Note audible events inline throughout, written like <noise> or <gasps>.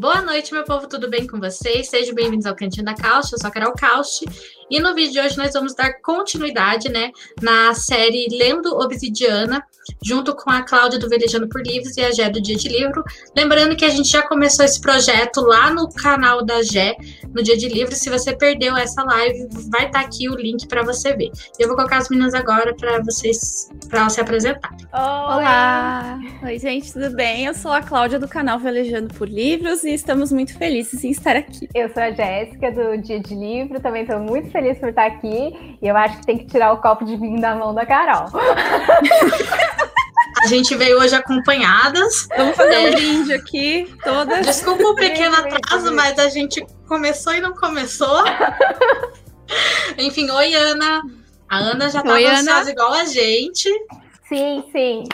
Boa noite, meu povo, tudo bem com vocês? Sejam bem-vindos ao Cantinho da Cauche, eu sou a Carol Cauche. E no vídeo de hoje nós vamos dar continuidade, né, na série Lendo Obsidiana, junto com a Cláudia do Velejando por Livros e a Gé do Dia de Livro. Lembrando que a gente já começou esse projeto lá no canal da Gé, no Dia de Livro. Se você perdeu essa live, vai estar tá aqui o link para você ver. Eu vou colocar as meninas agora para vocês, para se apresentar. Olá! Oi, gente, tudo bem? Eu sou a Cláudia do canal Velejando por Livros e estamos muito felizes em estar aqui. Eu sou a Jéssica do Dia de Livro, também estou muito feliz por estar aqui e eu acho que tem que tirar o copo de vinho da mão da Carol. A gente veio hoje acompanhadas. Vamos fazer é... um brinde aqui, todas. Desculpa o pequeno atraso, mas a gente começou e não começou. Enfim, oi, Ana. A Ana já estava ansiosa igual a gente. Sim, sim.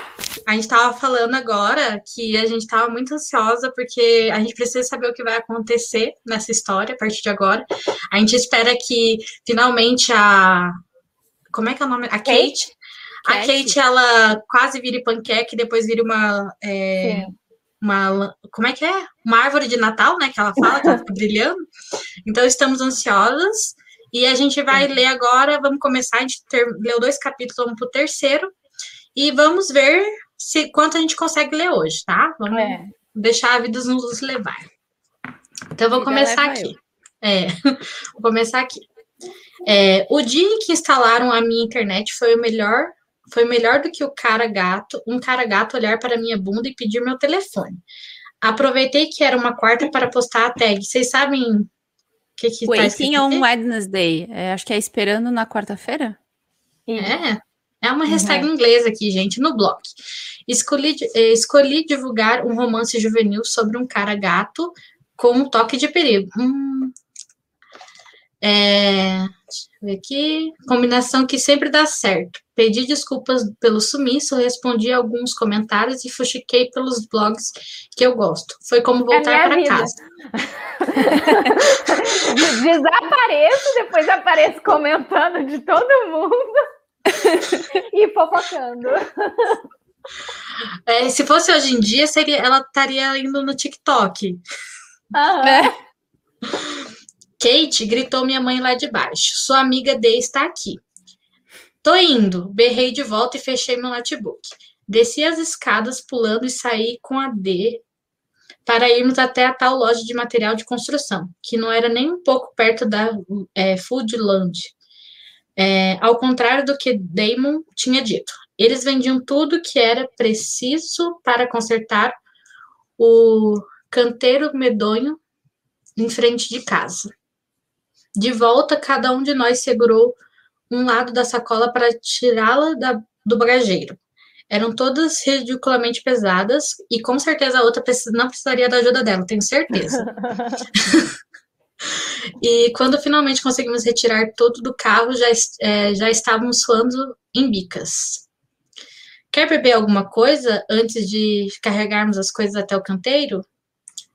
A gente estava falando agora que a gente estava muito ansiosa porque a gente precisa saber o que vai acontecer nessa história a partir de agora. A gente espera que finalmente a. Como é que é o nome? A Kate a Kate, ela quase vira panqueca e depois vira uma. É, uma. Como é que é? Uma árvore de Natal, né? Que ela fala, que ela fica <laughs> brilhando. Então, estamos ansiosas. E a gente vai ler agora. Vamos começar. A gente ter, leu dois capítulos, vamos para o terceiro. E vamos ver se quanto a gente consegue ler hoje, tá? Vamos é. deixar a vida nos levar. Então, eu vou começar aqui. É, <laughs> vou começar aqui. É, o dia em que instalaram a minha internet foi o melhor foi melhor do que o cara gato, um cara gato olhar para minha bunda e pedir meu telefone. Aproveitei que era uma quarta para postar a tag. Vocês sabem o que que Waiting tá on Wednesday. É, acho que é esperando na quarta-feira. É. É uma hashtag uhum. inglesa aqui, gente, no blog. Escolhi, eh, escolhi divulgar um romance juvenil sobre um cara gato com um toque de perigo. Hum, é, deixa eu ver aqui. Combinação que sempre dá certo. Pedi desculpas pelo sumiço, respondi alguns comentários e fuxiquei pelos blogs que eu gosto. Foi como é voltar é para casa. <laughs> Desapareço, depois apareço comentando de todo mundo e fofocando. É, se fosse hoje em dia, seria, ela estaria indo no TikTok. Aham. É. Kate gritou minha mãe lá de baixo. Sua amiga D está aqui. Tô indo, berrei de volta e fechei meu notebook. Desci as escadas pulando e saí com a D para irmos até a tal loja de material de construção, que não era nem um pouco perto da é, Foodland. É, ao contrário do que Damon tinha dito. Eles vendiam tudo que era preciso para consertar o canteiro medonho em frente de casa. De volta, cada um de nós segurou um lado da sacola para tirá-la do bagageiro. Eram todas ridiculamente pesadas e com certeza a outra não precisaria da ajuda dela, tenho certeza. <laughs> e quando finalmente conseguimos retirar tudo do carro, já, é, já estávamos suando em bicas. Quer beber alguma coisa antes de carregarmos as coisas até o canteiro?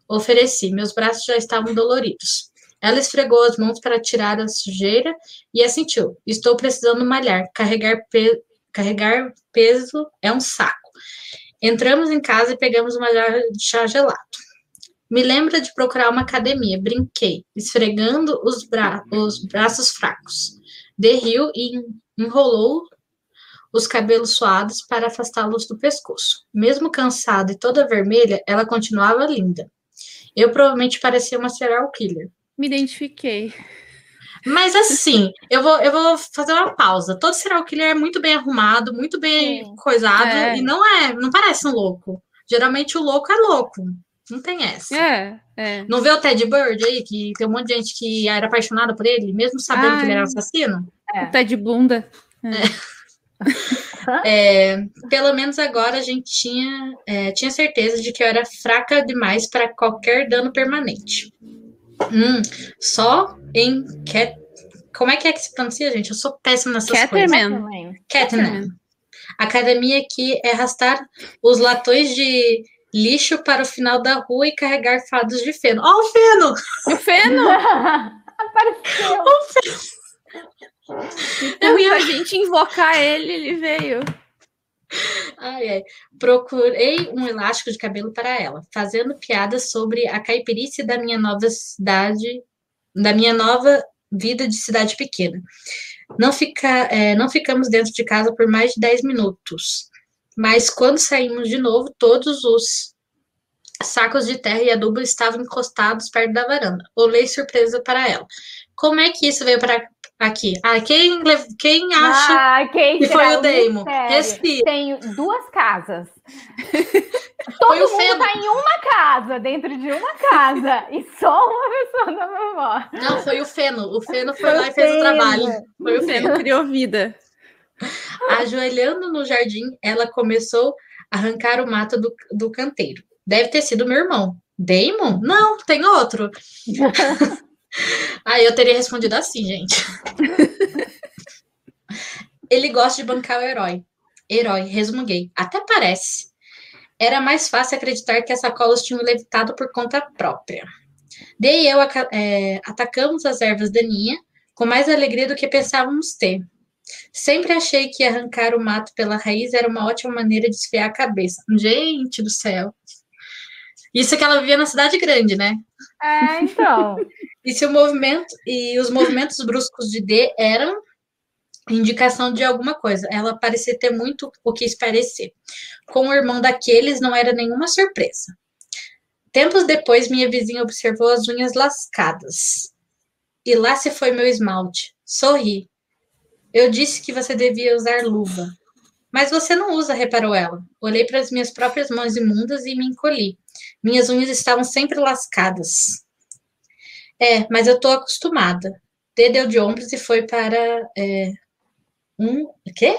Ofereci, meus braços já estavam doloridos. Ela esfregou as mãos para tirar a sujeira e assentiu. Estou precisando malhar. Carregar, pe carregar peso é um saco. Entramos em casa e pegamos uma jarra de chá gelado. Me lembra de procurar uma academia. Brinquei, esfregando os, bra os braços fracos. Derriu e enrolou os cabelos suados para afastá-los do pescoço. Mesmo cansada e toda vermelha, ela continuava linda. Eu provavelmente parecia uma serial killer. Me identifiquei. Mas assim, eu vou, eu vou fazer uma pausa. Todo serial killer é muito bem arrumado, muito bem Sim. coisado, é. e não é, não parece um louco. Geralmente o louco é louco. Não tem essa. É, é. Não vê o Ted Bird aí, que tem um monte de gente que era apaixonada por ele, mesmo sabendo Ai. que ele era assassino? É. O Ted Bunda. É. <laughs> é, pelo menos agora a gente tinha, é, tinha certeza de que eu era fraca demais para qualquer dano permanente. Hum, só em Cat... Como é que é que se pronuncia, gente? Eu sou péssima nessas Caterman. coisas. Catman. Academia que é arrastar os latões de lixo para o final da rua e carregar fados de feno. Ó, oh, o feno! O feno! <laughs> Apareceu! O feno! Eu ia a gente invocar ele, ele veio. Ai, ai. Procurei um elástico de cabelo para ela, fazendo piadas sobre a caipirice da minha nova cidade, da minha nova vida de cidade pequena. Não, fica, é, não ficamos dentro de casa por mais de 10 minutos, mas quando saímos de novo, todos os sacos de terra e adubo estavam encostados perto da varanda. Olhei surpresa para ela. Como é que isso veio para aqui? Ah, quem, quem acha Ah, quem que foi o Damon? Respira. Tem duas casas. <laughs> Foi Todo o mundo Feno. tá em uma casa, dentro de uma casa. e só uma pessoa da vovó. Não, foi o Feno. O Feno foi Foi lá e fez o trabalho. Foi o Feno. Feno criou vida. Ajoelhando no jardim, ela começou a arrancar o mato do, do canteiro. Deve ter sido meu irmão. Damon? Não, tem outro. <laughs> Aí eu teria respondido assim, gente. <laughs> Ele gosta de bancar o herói. Herói, resmunguei. Até parece. Era mais fácil acreditar que as sacolas tinham levitado por conta própria. Dei e eu é, atacamos as ervas daninha com mais alegria do que pensávamos ter. Sempre achei que arrancar o mato pela raiz era uma ótima maneira de esfriar a cabeça. Gente do céu. Isso que ela vivia na cidade grande, né? É, então. <laughs> E se o movimento e os movimentos bruscos de D eram indicação de alguma coisa. Ela parecia ter muito o que parecer. Com o irmão daqueles não era nenhuma surpresa. Tempos depois, minha vizinha observou as unhas lascadas. E lá se foi meu esmalte. Sorri. Eu disse que você devia usar luva. Mas você não usa, reparou ela. Olhei para as minhas próprias mãos imundas e me encolhi. Minhas unhas estavam sempre lascadas. É, mas eu tô acostumada. D deu de ombros e foi para é, um. O quê?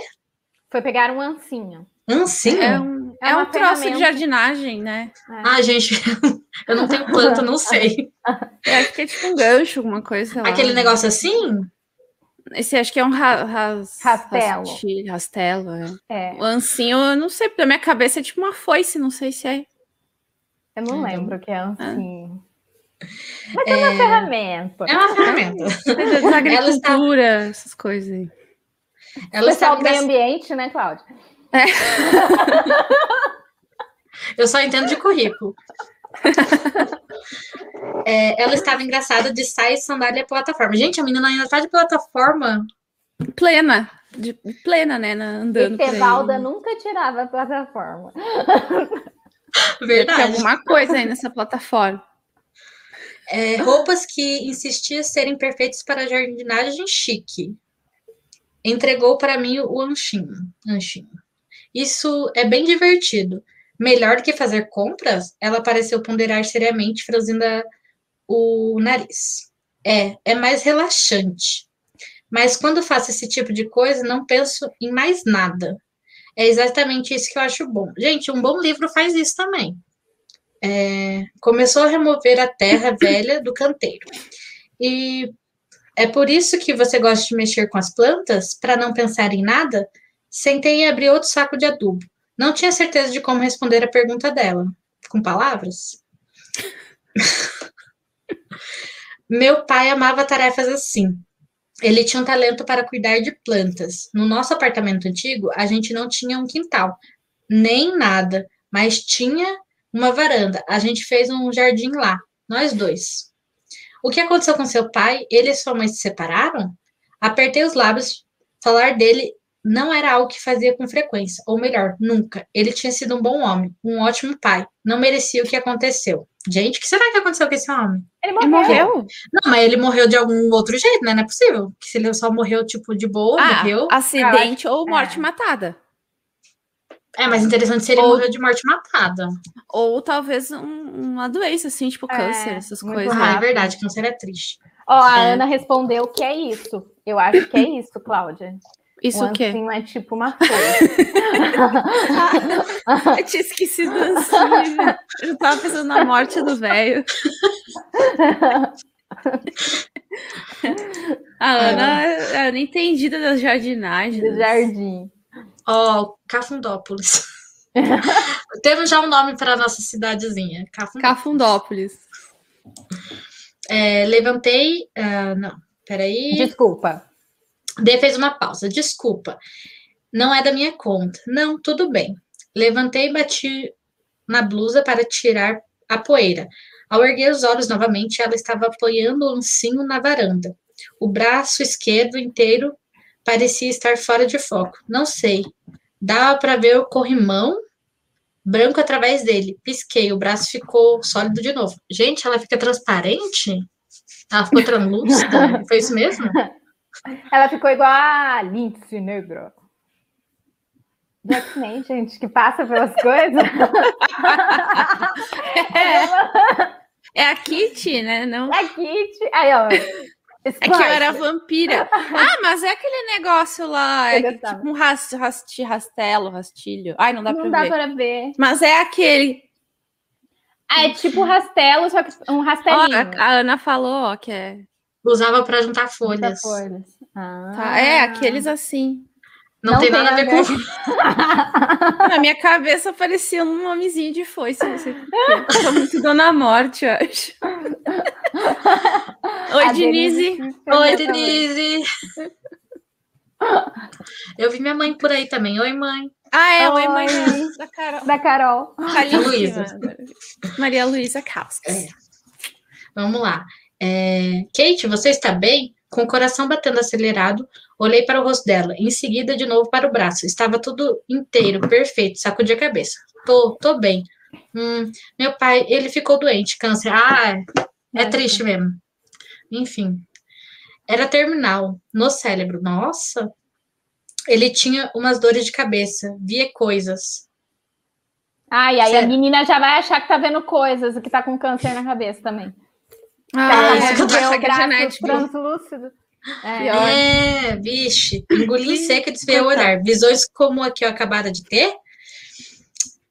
Foi pegar um ancinho. Ancinho? É um, É é um troço de jardinagem, né? Ah, gente, <laughs> eu não tenho planta, não sei. Eu acho que é tipo um gancho, alguma coisa, sei lá. Aquele negócio assim? Esse acho que é um ra ras, Rastelo. rasti- rastelo, é. É, O ancinho, eu não sei, porque na minha cabeça é tipo uma foice, não sei se é. eu não Então, lembro o que é ancinho. Mas é uma ferramenta. É uma ferramenta. Da agricultura, essas coisas aí. Ela Pessoal estava do meio ambiente, né, Cláudia? Eu só entendo de currículo. É, ela estava engraçada de saia, sandália e plataforma. Gente, a menina ainda tá de plataforma. Plena, de, plena, né, na- andando por aí. Etevalda nunca tirava a plataforma. <laughs> Tem Verdade. alguma coisa aí nessa plataforma. É, roupas que insistia serem perfeitas para a jardinagem chique. Entregou para mim o anchinho. anchinho. Isso é bem divertido. Melhor do que fazer compras, ela pareceu ponderar seriamente, franzindo o nariz. É, é mais relaxante. Mas quando faço esse tipo de coisa, não penso em mais nada. É exatamente isso que eu acho bom. Gente, um bom livro faz isso também. É, começou a remover a terra <coughs> velha do canteiro. E é por isso que você gosta de mexer com as plantas, para não pensar em nada? Sentei e abri outro saco de adubo. Não tinha certeza de como responder a pergunta dela. Com palavras? <laughs> Meu pai amava tarefas assim. Ele tinha um talento para cuidar de plantas. No nosso apartamento antigo, a gente não tinha um quintal, nem nada, mas tinha uma varanda. A gente fez um jardim lá, nós dois. O que aconteceu com seu pai? Ele e sua mãe se separaram? Apertei os lábios. Falar dele não era algo que fazia com frequência, ou melhor, nunca. Ele tinha sido um bom homem, um ótimo pai. Não merecia o que aconteceu. Gente, o que será que aconteceu com esse homem? Ele morreu. morreu? Não, mas ele morreu de algum outro jeito, né? Não é possível. Que se ele só morreu, tipo, de boa, Ah, morreu. acidente ou é. morte matada. É, mas interessante se ele Ou- morreu de morte matada. Ou talvez um- uma doença, assim, tipo É, câncer, essas coisas. Ah, é verdade, câncer é triste. Ó, a É. Ana respondeu que é isso. Eu acho que é <coughs> isso, Cláudia. Isso o ancinho é tipo uma folha. <laughs> Eu tinha esquecido do ancinho. Eu tava pensando na morte do velho. A Ana é a entendida das jardinagens. do jardim. Ó, Cafundópolis. <laughs> Temos já um nome para nossa cidadezinha. Cafundópolis. Cafundópolis. É, levantei. ah, não, peraí. Desculpa. D fez uma pausa. Desculpa. Não é da minha conta. Não, tudo bem. Levantei e bati na blusa para tirar a poeira. Ao erguer os olhos novamente, ela estava apoiando o ancinho na varanda. O braço esquerdo inteiro parecia estar fora de foco. Não sei. Dava para ver o corrimão branco através dele. Pisquei, o braço ficou sólido de novo. Gente, ela fica transparente? Ela ficou translúcida? <laughs> Foi isso mesmo? Ela ficou igual a Lindsay Negra. Jackman, gente, que passa pelas coisas. <laughs> É, é a Kitty, né? Não... É a Kitty. Aí, ó. É que eu era vampira. Ah, mas é aquele negócio lá, é tipo um rast, rast, rastelo, rastilho. Ai, não dá não pra dá ver. Pra ver. Mas é aquele. Ah, é tipo rastelo, só que um rastelinho. Ó, a Ana falou ó, que é. Usava para juntar folhas. Juntar folhas. Ah. Tá, é, aqueles assim. Não, não tem, tem, nada a ver com. <laughs> Na minha cabeça parecia um nomezinho de foice. Não sei porquê. Tô muito Dona Morte, eu acho. <laughs> Oi, a Denise. Oi, Denise. Eu vi minha mãe por aí também. Oi, mãe. Ah, é, oi, oi mãe da Carol. Da Carol. Luísa. Maria Luísa Causkas. É. Vamos lá. É... Kate, você está bem? Com o coração batendo acelerado, olhei para o rosto dela, em seguida de novo para o braço. Estava tudo inteiro, perfeito, sacudi a cabeça. Tô, tô bem. Hum, meu pai, ele ficou doente, câncer. Ah, é, é triste mesmo. Enfim. Era terminal, no cérebro. Nossa! Ele tinha umas dores de cabeça, via coisas. E aí Sério? a menina já vai achar que tá vendo coisas, que tá com câncer na cabeça também. Ah, é, isso que eu o braço translúcido. É. é, vixe, engoli seco e desviei o olhar. Visões como a que eu acabara de ter.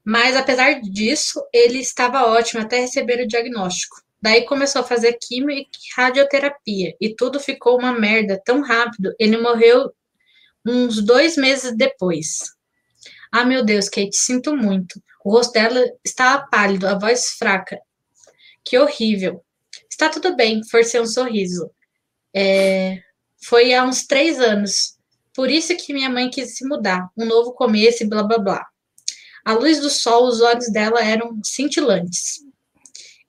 Mas apesar disso, ele estava ótimo até receber o diagnóstico. Daí começou a fazer quimio e radioterapia. E tudo ficou uma merda tão rápido. Ele morreu uns dois meses depois. Ah, meu Deus, Kate, sinto muito. O rosto dela estava pálido, a voz fraca. Que horrível. Está tudo bem, forcei um sorriso. É, foi há uns três anos. Por isso que minha mãe quis se mudar. Um novo começo e blá blá blá. A luz do sol, os olhos dela eram cintilantes.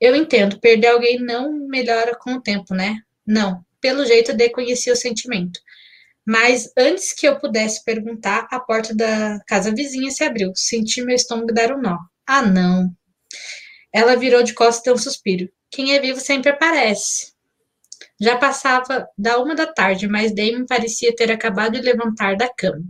Eu entendo, perder alguém não melhora com o tempo, né? Não, pelo jeito de conhecer o sentimento. Mas antes que eu pudesse perguntar, a porta da casa vizinha se abriu. Senti meu estômago dar um nó. Ah, não. Ela virou de costas e deu um suspiro. Quem é vivo sempre aparece. Já passava da uma da tarde, mas Damon parecia ter acabado de levantar da cama.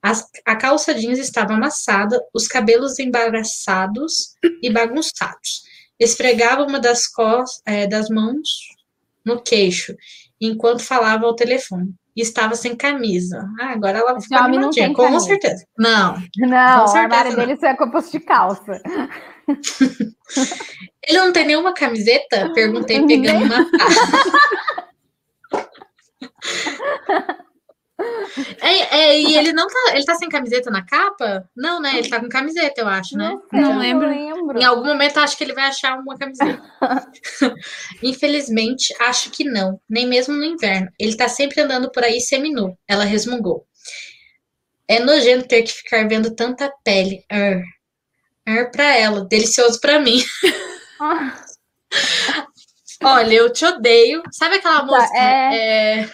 As, a calça jeans estava amassada, os cabelos embaraçados e bagunçados. Esfregava uma das, cos, é, das mãos no queixo, enquanto falava ao telefone. E estava sem camisa. Ah, agora ela ficou animadinha, com camisa. certeza. Não. Não, com certeza, a área dele é composto de calça. <laughs> Ele não tem nenhuma camiseta? Perguntei pegando uma <laughs> É, é, e ele não tá. Ele tá sem camiseta na capa? Não, né? Ele tá com camiseta, eu acho, né? Não, não lembro. lembro. Em algum momento acho que ele vai achar uma camiseta. <laughs> Infelizmente, acho que não. Nem mesmo no inverno. Ele tá sempre andando por aí seminu. Ela resmungou. É nojento ter que ficar vendo tanta pele. Ar. Ar pra ela. Delicioso pra mim. Olha, eu te odeio. Sabe aquela tá, música? É... é...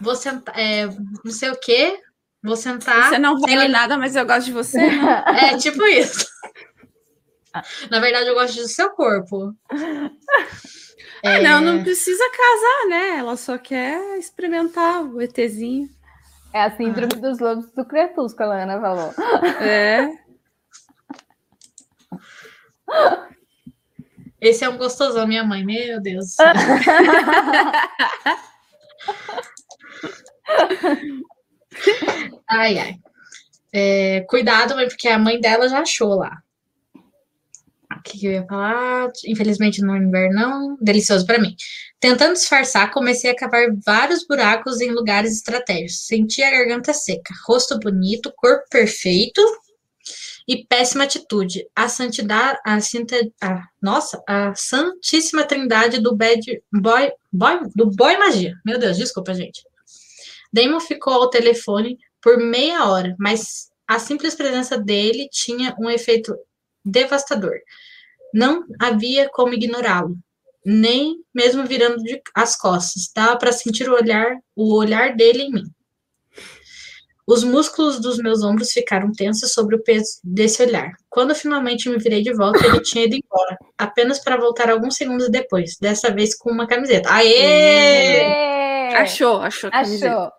Vou sentar. É... Não sei o quê. Vou sentar. Você não vale nada, mas eu gosto de você. Não. <laughs> É tipo isso. Na verdade, eu gosto do seu corpo. Ah, é... não, não precisa casar, né? Ela só quer experimentar o ETzinho. É a síndrome ah. dos lobos do crepúsculo, a Ana falou. É. Esse é um gostosão, minha mãe, meu Deus. <laughs> ai, ai. É, cuidado, porque a mãe dela já achou lá. O que, que eu ia falar? Infelizmente no inverno não. Delicioso para mim. Tentando disfarçar, comecei a cavar vários buracos em lugares estratégicos. Senti a garganta seca, rosto bonito, corpo perfeito e péssima atitude. A santidade, a, a nossa, a santíssima trindade do bad boy, boy, do boy magia. Meu Deus, desculpa, gente. Damon ficou ao telefone por meia hora, mas a simples presença dele tinha um efeito devastador. Não havia como ignorá-lo, nem mesmo virando de, as costas. Dava para sentir o olhar, o olhar dele em mim. Os músculos dos meus ombros ficaram tensos sobre o peso desse olhar. Quando finalmente me virei de volta, ele tinha ido embora, apenas para voltar alguns segundos depois, dessa vez com uma camiseta. Aê! Achou, achou. Achou.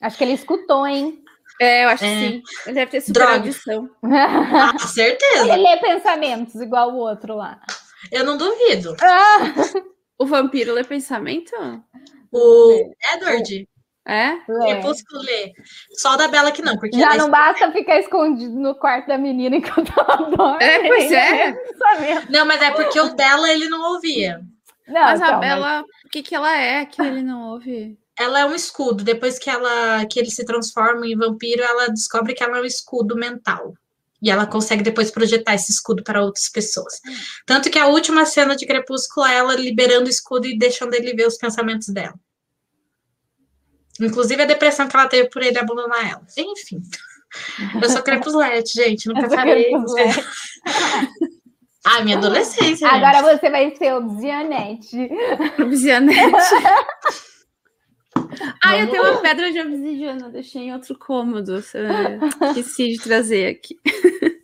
Acho que ele escutou, hein? É, eu acho é. que sim. Ele deve ter super audição. Ah, certeza. Ele lê pensamentos, igual o outro lá. Eu não duvido. Ah. O vampiro lê pensamento? O Edward. É? Crepúsculo lê. Só da Bela que não. Porque Já não basta ficar escondido no quarto da menina enquanto ela <laughs> dorme. É, pois é. Não, mas é porque o dela ele não ouvia. Não, mas então, a Bela, mas... o que, que ela é que ele não ouve? ela é um escudo. Depois que ela que ele se transforma em vampiro, ela descobre que ela é um escudo mental. E ela consegue depois projetar esse escudo para outras pessoas. Tanto que a última cena de Crepúsculo é ela liberando o escudo e deixando ele ver os pensamentos dela. Inclusive a depressão que ela teve por ele abandonar ela. Enfim. Eu sou Crepúslete, gente. Nunca falei. Ah, minha adolescência. Agora gente. você vai ser obsianete. Obsianete. Ah, <laughs> eu tenho uma pedra de obsidiana, deixei em outro cômodo. Esqueci de trazer aqui. <laughs>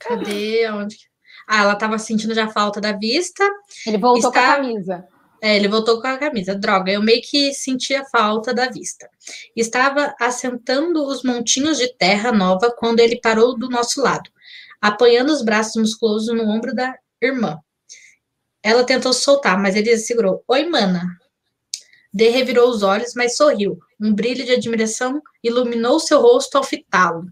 Cadê? Onde? Ah, ela estava sentindo já falta da vista. Ele voltou está... com a camisa. É, ele voltou com a camisa. Droga, eu meio que sentia falta da vista. Estava assentando os montinhos de terra nova quando ele parou do nosso lado, apoiando os braços musculosos no ombro da irmã. Ela tentou soltar, mas ele segurou. Oi, mana. D revirou os olhos, mas sorriu. Um brilho de admiração iluminou seu rosto ao fitá-lo.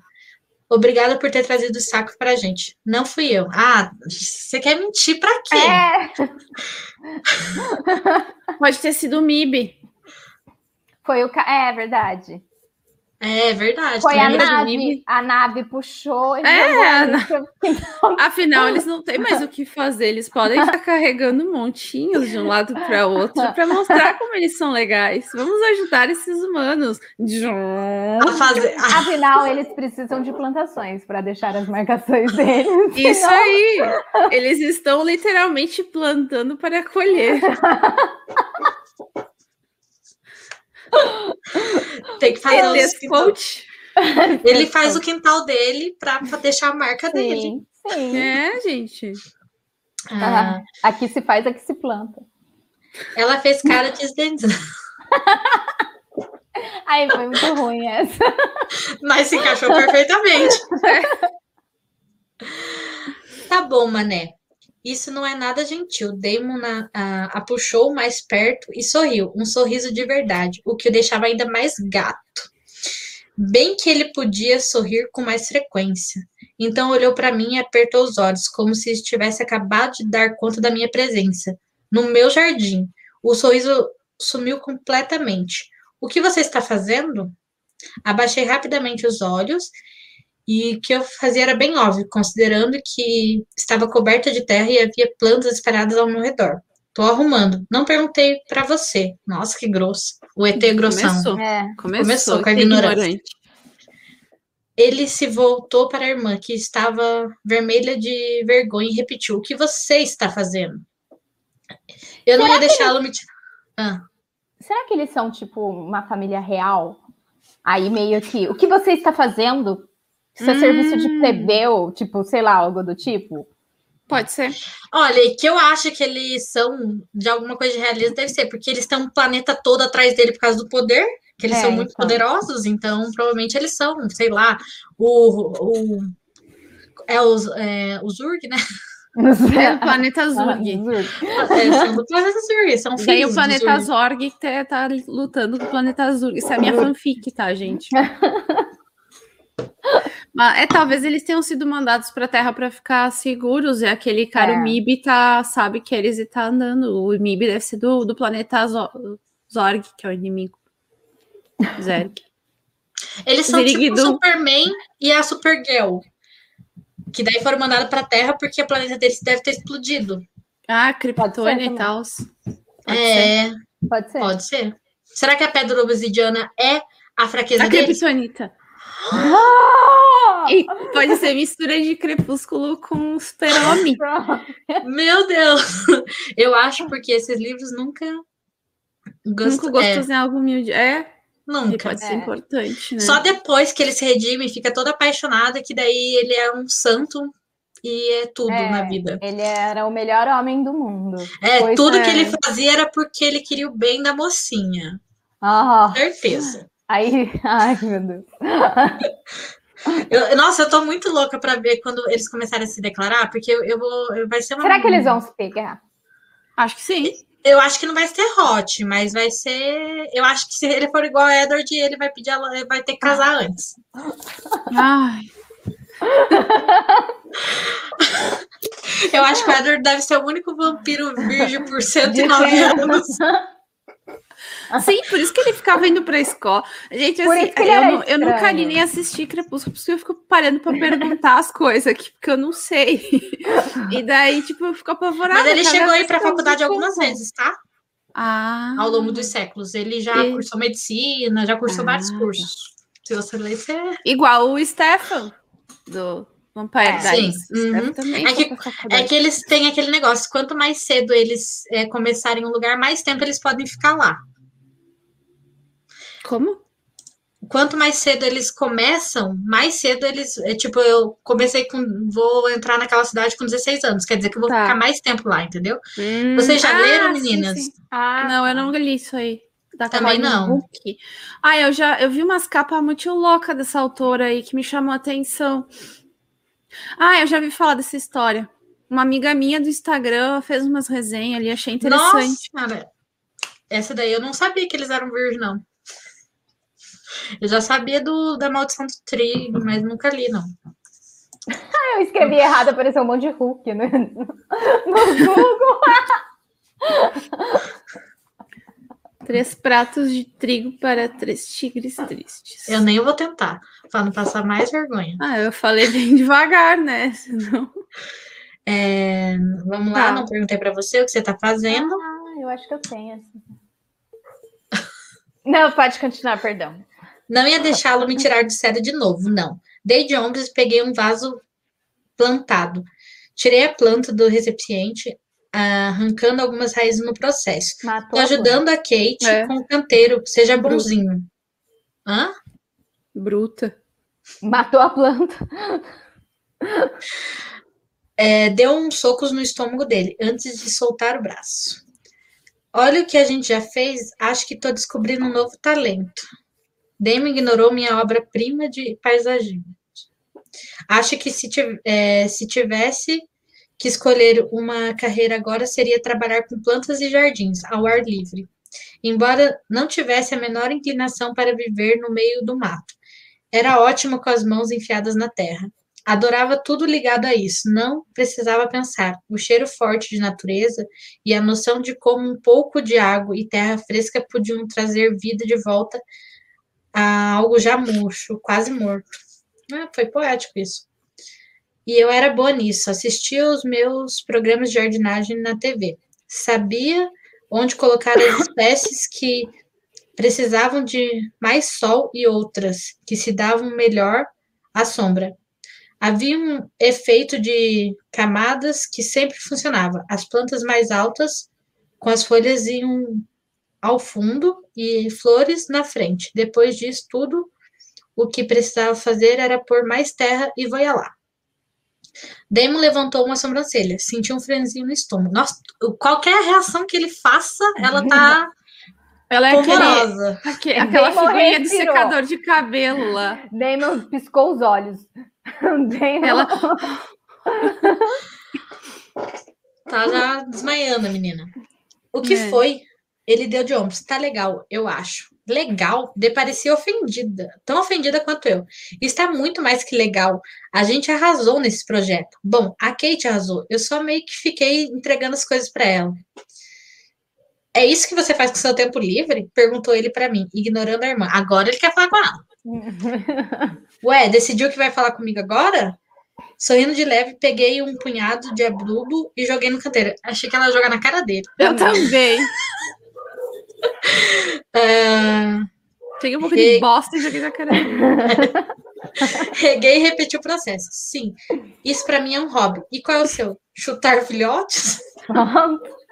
Obrigada por ter trazido o saco para a gente. Não fui eu. Ah, você quer mentir para quê? É. Pode ter sido o MIB. Foi o. Ca... É verdade. É verdade. Foi a nave. A nave puxou. É, na... <laughs> afinal, eles não têm mais o que fazer. Eles podem ficar <laughs> carregando montinhos de um lado para outro para mostrar como eles são legais. Vamos ajudar esses humanos. Fazer... <laughs> Afinal, eles precisam de plantações para deixar as marcações deles. Isso aí. Eles estão literalmente plantando para colher. Tem que fazer os coach. <laughs> Ele faz o quintal dele para deixar a marca sim, dele. Sim. É, gente. Ah. Aqui se faz, aqui se planta. Ela fez cara de desdentando. <laughs> Aí foi muito ruim essa. Mas se encaixou perfeitamente. <laughs> tá bom, Mané. Isso não é nada gentil. Damon a, a, a, puxou mais perto e sorriu, um sorriso de verdade, o que o deixava ainda mais gato. Bem que ele podia sorrir com mais frequência. Então olhou para mim e apertou os olhos, como se estivesse acabado de dar conta da minha presença. No meu jardim. O sorriso sumiu completamente. O que você está fazendo? Abaixei rapidamente os olhos e que eu fazia era bem óbvio, considerando que estava coberta de terra e havia plantas espalhadas ao meu redor. Tô arrumando. Não perguntei para você. Nossa, que grosso. O ET grossão. Começou. É. Começou, Começou com a ignorância. Ignorante. Ele se voltou para a irmã, que estava vermelha de vergonha, e repetiu: O que você está fazendo? Eu Será não ia deixá-lo me. Ah. Será que eles são, tipo, uma família real? Aí meio que. O que você está fazendo? Isso é hum. serviço de hum. plebeu, tipo, sei lá, algo do tipo? Pode ser. Olha, que eu acho que eles são de alguma coisa de realismo, deve ser, porque eles têm um planeta todo atrás dele por causa do poder, que eles é, são muito então. poderosos, então provavelmente eles são, sei lá, o. o é, os, é o Zurg, né? <laughs> É o planeta Zurg. é, são do planeta Zurg, são filhos Tem o planeta Zorg que tá, tá, lutando com o planeta Zurg. Isso é a minha fanfic, tá, gente? <laughs> Mas é, talvez eles tenham sido mandados para a Terra para ficar seguros, e aquele cara, é. o Mib, tá, sabe que eles estão andando. O Mib deve ser do, do planeta Zorg, que é o inimigo. Zerg. <laughs> Eles são tipo o Superman e a Supergirl. Que daí foram mandados para a Terra porque o planeta deles deve ter explodido. Ah, Kryptônia e tal. É. Pode ser. Pode ser. Será que a pedra obsidiana é a fraqueza a deles? A <gasps> E <laughs> pode ser mistura de crepúsculo com super-homem. <laughs> Meu Deus! <laughs> Eu acho porque esses livros nunca. Gosto, nunca é, em algo humilde. É. Nunca. Pode ser é. importante, né? Só depois que ele se redime e fica todo apaixonado, que daí ele é um santo e é tudo é, na vida. Ele era o melhor homem do mundo. É, tudo que ele fazia era porque ele queria o bem da mocinha. Ah, Certeza. Aí, ai, meu Deus. Eu, nossa, eu tô muito louca para ver quando eles começarem a se declarar, porque eu, eu vou. Vai ser uma. Será que eles vão se pegar? Acho que sim. Eu acho que não vai ser hot, mas vai ser. Eu acho que se ele for igual a Edward, ele vai pedir ela, vai ter que casar antes. Ai. <laughs> Eu acho que o Edward deve ser o único vampiro virgem por <laughs> 109 anos. <laughs> Sim, por isso que ele ficava indo pra escola. Gente, assim, eu, eu, nunca li nem assisti Crepúsculo, por isso que eu fico parando pra perguntar as coisas aqui, porque eu não sei. E daí, tipo, eu fico apavorada. Mas ele chegou aí pra faculdade algumas vezes, tá? Ah. Ao longo dos séculos. Ele já e... cursou medicina, já cursou ah, vários cursos. Se você ler, você... Igual o Stefan, do Vampire é, Diaries. Uhum. É, que, é que eles têm aquele negócio, quanto mais cedo eles é, começarem um lugar, mais tempo eles podem ficar lá. Como? Quanto mais cedo eles começam, mais cedo eles. É, tipo, eu comecei com. Vou entrar naquela cidade com 16 anos. Quer dizer que eu vou tá. ficar mais tempo lá, entendeu? Hum, Vocês já ah, leram, meninas? Sim, sim. Ah, não, eu não li isso aí. Da Também não. Book. Ah, eu já eu vi umas capas muito loucas dessa autora aí que me chamou a atenção. Ah, eu já vi falar dessa história. Uma amiga minha do Instagram fez umas resenhas ali, achei interessante. Nossa, essa daí eu não sabia que eles eram virgem, não. Eu já sabia do, da maldição do trigo, mas nunca li, não. eu escrevi errado, apareceu um monte de Hulk no, no Google. <laughs> Três pratos de trigo para três tigres tristes. Eu nem vou tentar, para não passar mais vergonha. Ah, eu falei bem devagar, né? Senão... É, vamos lá, tá. não perguntei para você o que você está fazendo. Ah, eu acho que eu tenho. Assim. Não, pode continuar, perdão. Não ia deixá-lo me tirar do sério de novo, não. Dei de ombros e peguei um vaso plantado. Tirei a planta do recipiente, arrancando algumas raízes no processo. Matou ajudando a, Kate é. com o canteiro. Seja bonzinho. Hã? Bruta. Matou a planta. É, deu uns socos no estômago dele antes de soltar o braço. Olha o que a gente já fez. Acho que estou descobrindo um novo talento. Demo ignorou minha obra-prima de paisagismo. Acho que se, é, se tivesse que escolher uma carreira agora seria trabalhar com plantas e jardins, ao ar livre. Embora não tivesse a menor inclinação para viver no meio do mato, era ótimo com as mãos enfiadas na terra. Adorava tudo ligado a isso, não precisava pensar. O cheiro forte de natureza e a noção de como um pouco de água e terra fresca podiam trazer vida de volta a algo já murcho, quase morto. Ah, foi poético isso. E eu era boa nisso, assistia os meus programas de jardinagem na TV. Sabia onde colocar as <coughs> espécies que precisavam de mais sol e outras que se davam melhor à sombra. Havia um efeito de camadas que sempre funcionava. As plantas mais altas, com as folhas iam ao fundo e flores na frente. Depois disso tudo, o que precisava fazer era pôr mais terra e vai lá. Damon levantou uma sobrancelha, sentiu um franzinho no estômago. Nossa, qualquer reação que ele faça, ela tá. <laughs> Ela é aquele, aquele, aquela Damon figurinha de secador de cabelo lá. Damon piscou os olhos. <laughs> Damon... Ela... tá já desmaiando a menina. O que é. foi? Ele deu de ombros. Tá legal, eu acho legal de parecer ofendida, tão ofendida quanto eu. Está muito mais que legal. A gente arrasou nesse projeto. Bom, a Kate arrasou. Eu só meio que fiquei entregando as coisas para ela. É isso que você faz com seu tempo livre? Perguntou ele para mim, ignorando a irmã. Agora ele quer falar com ela. <laughs> Ué, decidiu que vai falar comigo agora? Sorrindo de leve, peguei um punhado de adubo e joguei no canteiro. Achei que ela ia jogar na cara dele. Eu também. <laughs> uh, Peguei um pouco de bosta e joguei dele. <laughs> Reguei e repeti o processo. Sim, isso pra mim é um hobby. E qual é o seu? Chutar filhotes? <laughs>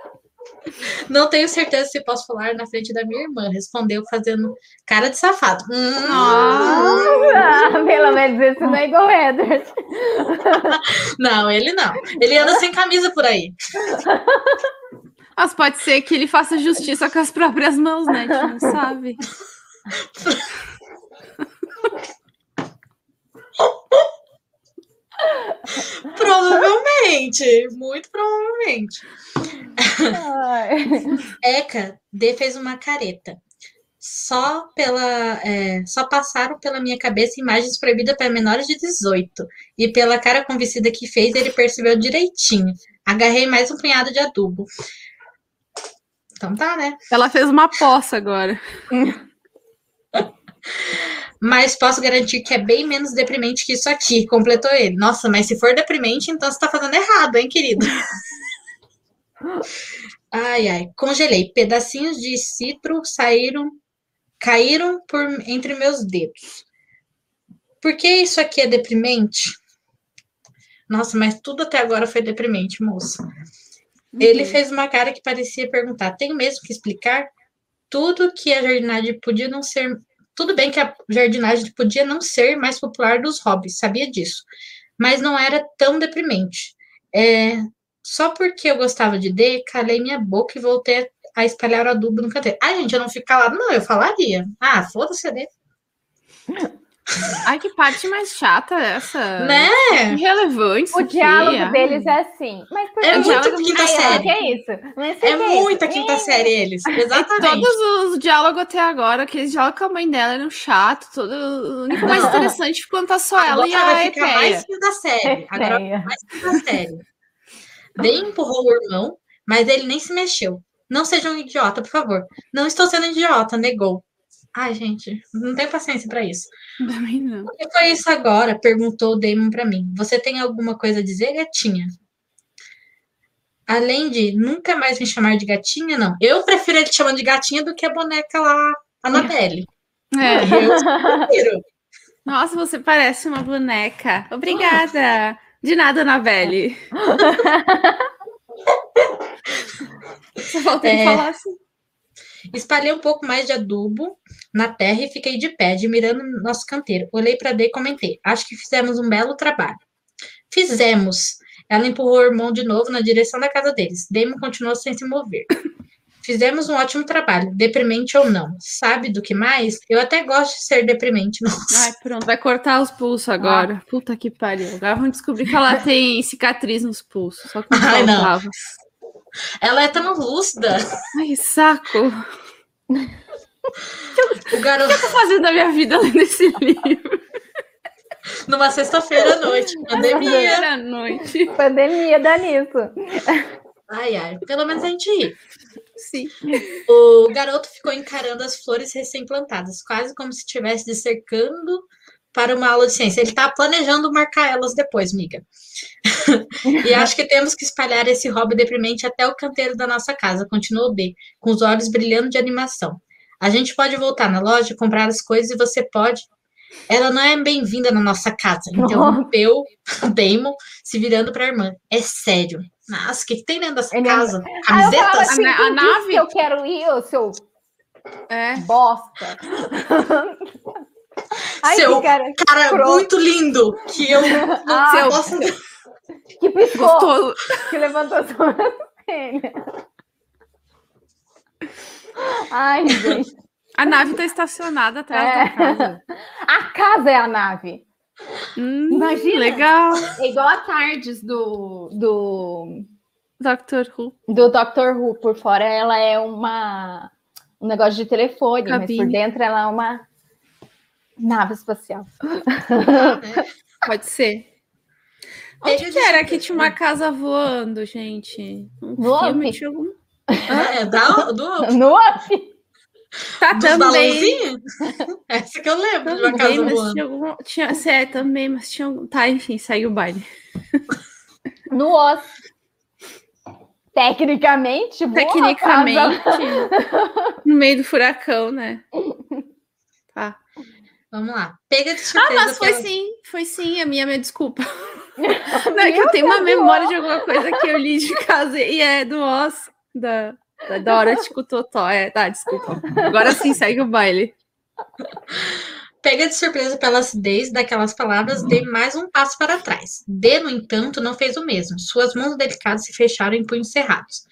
Não tenho certeza se posso falar na frente da minha irmã. Respondeu fazendo cara de safado. Hum. Nossa, <laughs> pelo menos isso não é igual o Edward. Não, ele não. Ele anda sem camisa por aí. Mas pode ser que ele faça justiça com as próprias mãos, né? A gente não sabe. Provavelmente, muito provavelmente. Eka, D fez uma careta. Só pela, é, só passaram pela minha cabeça imagens proibidas para menores de 18. E pela cara convencida que fez, ele percebeu direitinho. Agarrei mais um punhado de adubo. Então tá, né? Ela fez uma poça agora. <laughs> Mas posso garantir que é bem menos deprimente que isso aqui, completou ele. Nossa, mas se for deprimente, então você tá fazendo errado, hein, querido? <laughs> Ai, ai, congelei. Pedacinhos de citro saíram, caíram por entre meus dedos. Por que isso aqui é deprimente? Nossa, mas tudo até agora foi deprimente, moça. Uhum. Ele fez uma cara que parecia perguntar: tenho mesmo que explicar? Tudo que a jardinagem podia não ser tudo bem que a jardinagem podia não ser mais popular dos hobbies, sabia disso, mas não era tão deprimente. É, só porque eu gostava de D, calei minha boca e voltei a espalhar adubo no canteiro. Ai, gente, eu não fico calado, não, eu falaria. Ah, foda-se a D. <laughs> Ai, que parte mais chata essa. Né? Irrelevante. O diálogo deles é assim. Mas por é muito quinta série. Que é isso? é, é muita isso. quinta série eles. <laughs> Exatamente. Todos os diálogos até agora, aqueles diálogos com a mãe dela eram chato. Todo... O único mais interessante quando tá só ela e a vai ficar mais quinta série. Agora mais quinta série. Bem empurrou o irmão, mas ele nem se mexeu. Não seja um idiota, por favor. Não estou sendo idiota, negou. Ai, gente, não tenho paciência para isso. <laughs> Também não. O que foi isso agora? Perguntou o Damon para mim. Você tem alguma coisa a dizer, gatinha? Além de nunca mais me chamar de gatinha, não. Eu prefiro ele te chamando de gatinha do que a boneca lá, a Anabelle. É. Eu prefiro. <laughs> Nossa, você parece uma boneca. Obrigada. De nada, Anabelle. <laughs> Só falta é... falar assim. Espalhei um pouco mais de adubo na terra e fiquei de pé, admirando nosso canteiro. Olhei para D e comentei: Acho que fizemos um belo trabalho. Fizemos. Ela empurrou o irmão de novo na direção da casa deles. Damon continuou sem se mover. Fizemos um ótimo trabalho, deprimente ou não. Sabe do que mais? Eu até gosto de ser deprimente. <laughs> Nossa. Ai, pronto, vai cortar os pulsos agora. Ah. Puta que pariu. Agora vamos descobrir que ela <laughs> tem cicatriz nos pulsos. Só que Ai, não. Ela é tão lúcida. Ai, saco. <laughs> O garoto... O que eu tô fazendo na minha vida <laughs> lendo esse livro? Numa sexta-feira à noite. Pandemia. Sexta-feira à noite. Pandemia dá nisso. Ai, ai. Pelo menos a gente ri. Sim. O garoto ficou encarando as flores recém-plantadas, quase como se estivesse dissercando para uma aula de ciência. Ele está planejando marcar elas depois, miga. <laughs> e acho que temos que espalhar esse hobby deprimente até o canteiro da nossa casa, continuou B, com os olhos brilhando de animação. A gente pode voltar na loja, comprar as coisas e você pode. Ela não é bem-vinda na nossa casa. Interrompeu o Damon, se virando para a irmã. É sério. Nossa, o que, que tem dentro dessa Ele é casa? É... Camisetas? Assim, a, a nave? Que eu quero ir, seu é. bosta. <laughs> Ai, seu cara, cara muito lindo que eu <laughs> não ah, posso... <laughs> Que piscou, Gostoso. que levantou a sobrancelha. Ai, <laughs> gente. A nave está estacionada atrás é. da casa. A casa é a nave. Hum, Imagina. Legal. É igual a Tardes do, do Doctor Who. Do Doctor Who. Por fora ela é uma um negócio de telefone, Cabine. mas por dentro ela é uma nave espacial. <laughs> Pode ser. Onde que era que tinha uma casa voando, gente? Um no filme tinha algum... Ah, é, da, do No up. Tá Dos também. <laughs> Essa que eu lembro também, de uma casa voando. Tinha, algum... tinha, é, também, mas tinha algum... Tá, enfim, saiu o baile. <laughs> No Oz. Tecnicamente, Tecnicamente, <laughs> no meio do furacão, né? Tá. Vamos lá. Pega de surpresa. Ah, mas foi sim, foi sim, a minha, minha desculpa. Não, é que eu tenho uma memória de alguma coisa que eu li de casa e é do Oz, da, da Dorothy Totó. É, tá, desculpa. Agora sim, segue o baile. Pega de surpresa pela acidez daquelas palavras, dê mais um passo para trás. D, no entanto, não fez o mesmo. Suas mãos delicadas se fecharam em punhos cerrados.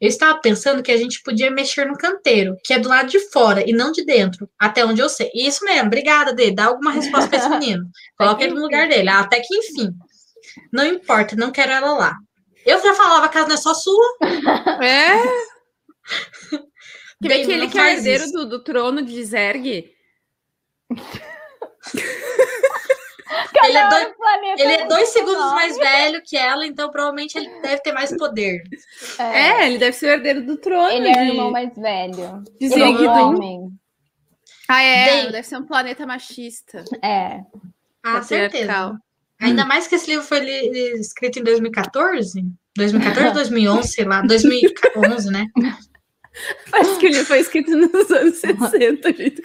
Eu estava pensando que a gente podia mexer no canteiro, que é do lado de fora e não de dentro, até onde eu sei. Isso mesmo, obrigada, D. Dá alguma resposta para esse menino. Coloca ele no lugar dele, até que enfim. Não importa, não quero ela lá. Eu já falava, a casa não é só sua. É. <laughs> Que Bem, aquele não que é herdeiro do, do trono de Zerg. Ele é, dois, ele é dois segundos nome. mais velho que ela, então provavelmente ele deve ter mais poder. É, ele deve ser o herdeiro do trono. Ele é o de- irmão mais velho. de Ele é um Zirigdum. homem. Ah, é, Bem- deve ser um planeta machista. É. Ah, certeza. Ainda mais que esse livro foi li- escrito em 2014? 2014 ou 2011, sei lá, 2011, né? <laughs> Parece que ele foi escrito nos anos <laughs> 60, gente.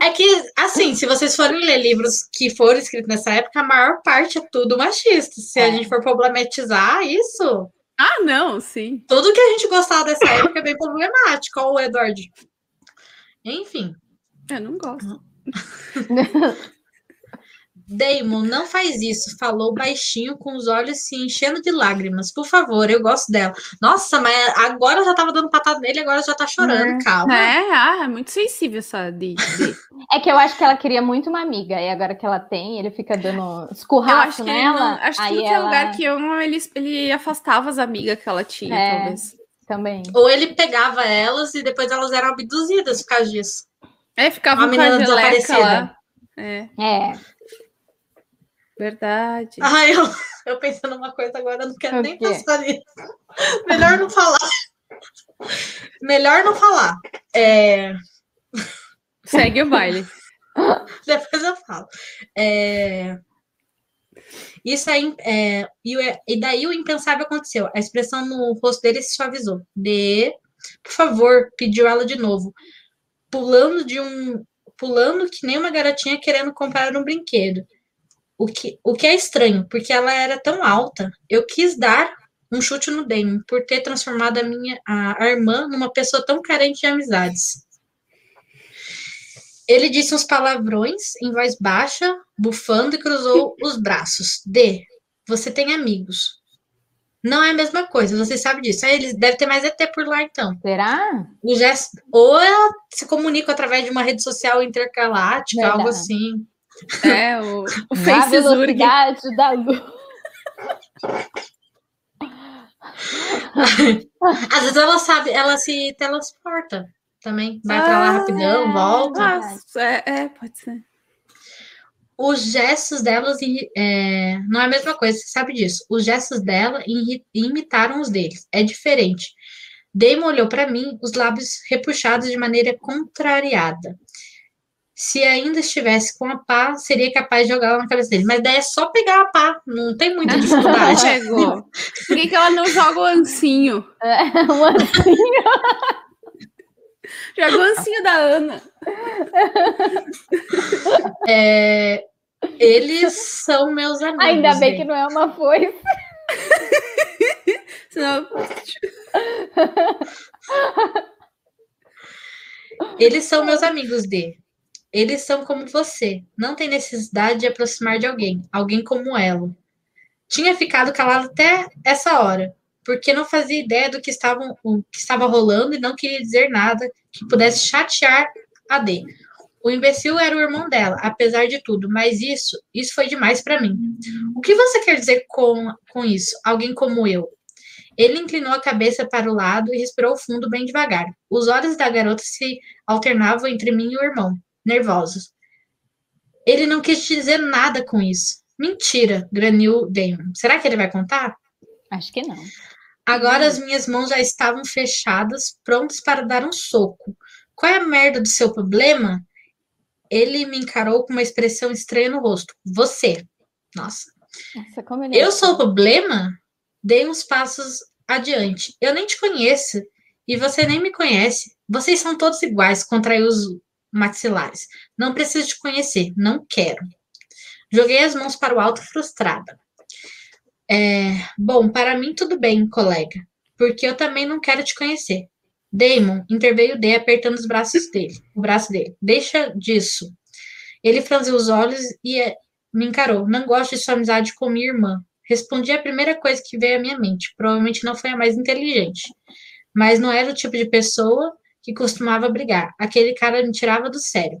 É que, assim, se vocês forem ler livros que foram escritos nessa época, a maior parte é tudo machista. Se a É. gente for problematizar isso, Ah, não, sim. tudo que a gente gostava dessa época é bem problemático. Ó, o Edward. Enfim, Eu não gosto. <laughs> Damon, não faz isso. Falou baixinho, com os olhos se enchendo de lágrimas. Por favor, eu gosto dela. Nossa, mas agora já tava dando patada nele, agora já tá chorando. É. Calma. É, ah, é muito sensível essa de. de- <laughs> É que eu acho que ela queria muito uma amiga, e agora que ela tem, ele fica dando escurraço nela. não. Acho que aí tudo que é ela lugar que eu ele, ele afastava as amigas que ela tinha, É. talvez. também. Ou ele pegava elas e depois elas eram abduzidas por causa disso. É, ficava Uma menina desaparecida. lá. É, É. verdade. Ai, eu, <laughs> eu pensando numa coisa agora, não quero nem pensar nisso. Melhor não falar. Melhor não falar. É, Segue o baile. <laughs> depois eu falo. É, Isso aí, é, e, o- e daí o impensável aconteceu. A expressão no rosto dele se suavizou. De, por favor, pediu ela de novo, pulando de um, pulando que nem uma garotinha querendo comprar um brinquedo. O que, o que é estranho, porque ela era tão alta. Eu quis dar um chute no Damon por ter transformado a minha a, a irmã numa pessoa tão carente de amizades. Ele disse uns palavrões em voz baixa, bufando e cruzou <laughs> os braços. D. Você tem amigos. Não é a mesma coisa, você sabe disso. Aí eles deve ter mais ET por lá, então. Será? O gesto, ou ela se comunica através de uma rede social intergaláctica, algo assim. É, o, <laughs> o Na Zurg. velocidade da luz. Às vezes ela sabe, ela se teletransporta também. Vai pra lá Ah, rapidão, é. volta. Ah, é, é, pode ser. Os gestos delas é, não é a mesma coisa, você sabe disso. Os gestos dela imitaram os deles. É diferente. Damon olhou para mim, os lábios repuxados de maneira contrariada. Se ainda estivesse com a pá, seria capaz de jogá-la na cabeça dele. Mas daí é só pegar a pá, não tem muita dificuldade. <laughs> Chegou. Por que, que ela não joga o ancinho? É, um ancinho. <laughs> Joga o ancinho da Ana. <laughs> É, eles são meus amigos. Ainda bem né? que não é uma foice. Senão, Eles são meus amigos, D. Eles são como você. Não tem necessidade de aproximar de alguém. Alguém como ela. Tinha ficado calado até essa hora, porque não fazia ideia do que, estavam, o que estava rolando e não queria dizer nada que pudesse chatear a D. O imbecil era o irmão dela, apesar de tudo, mas isso, isso foi demais para mim. O que você quer dizer com, com isso? Alguém como eu? Ele inclinou a cabeça para o lado e respirou fundo bem devagar. Os olhos da garota se alternavam entre mim e o irmão, nervosos. Ele não quis dizer nada com isso. Mentira, graniu Damon. Será que ele vai contar? Acho que não. Agora as minhas mãos já estavam fechadas, prontas para dar um soco. Qual é a merda do seu problema? Ele me encarou com uma expressão estranha no rosto. Você. Nossa. Nossa, ele é Eu sou o problema? Dei uns passos adiante. Eu nem te conheço. E você nem me conhece. Vocês são todos iguais, contraiu maxilares. Não preciso te conhecer, não quero. Joguei as mãos para o alto, frustrada. É, bom, para mim tudo bem, colega, porque eu também não quero te conhecer. Damon interveio D apertando os braços dele, o braço dele. Deixa disso. Ele franziu os olhos e é, me encarou. Não gosto de sua amizade com minha irmã. Respondi a primeira coisa que veio à minha mente. Provavelmente não foi a mais inteligente. Mas não era o tipo de pessoa que costumava brigar. Aquele cara me tirava do sério.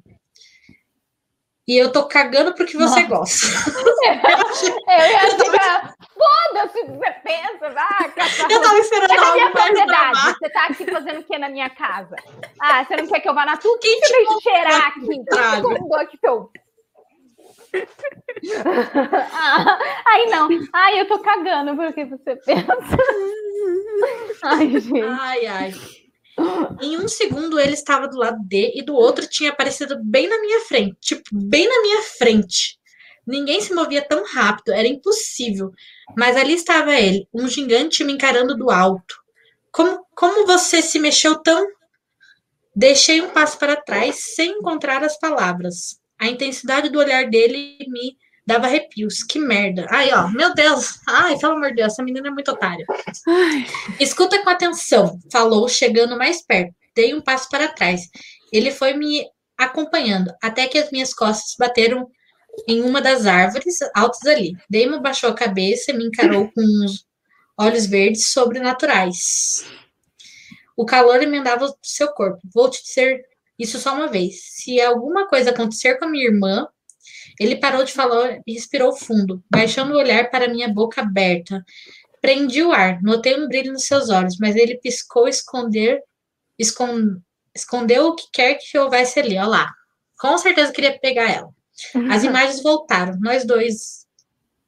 E eu tô cagando porque você Nossa. gosta. <laughs> <laughs> eu ia ficar. Foda-se o que você pensa, vai. <laughs> Eu tava esperando é algo propriedade. Você tá aqui fazendo o que na minha casa? Ah, você não quer que eu vá na tua? Quem te deixa cheirar aqui? Quem te convidou aqui que eu ah, aí não. Ai, eu tô cagando porque você pensa. Ai, gente. Ai, ai. Em um segundo ele estava do lado D e do outro tinha aparecido bem na minha frente. Tipo, bem na minha frente. Ninguém se movia tão rápido, era impossível. Mas ali estava ele, um gigante me encarando do alto. Como, como você se mexeu tão. Deixei um passo para trás sem encontrar as palavras. A intensidade do olhar dele me dava arrepios. Que merda. Ai, ó, meu Deus. Ai, pelo amor de Deus, essa menina é muito otária. Ai. Escuta com atenção, falou, chegando mais perto. Dei um passo para trás. Ele foi me acompanhando, até que as minhas costas bateram em uma das árvores altas ali. Damon baixou a cabeça e me encarou com uns olhos verdes sobrenaturais. O calor emendava o seu corpo. Vou te dizer isso só uma vez. Se alguma coisa acontecer com a minha irmã, ele parou de falar e respirou fundo, baixando o olhar para minha boca aberta. Prendi o ar, notei um brilho nos seus olhos, mas ele piscou esconder, escond, escondeu o que quer que houvesse ali. Olha lá. Com certeza queria pegar ela. As <laughs> imagens voltaram, nós dois,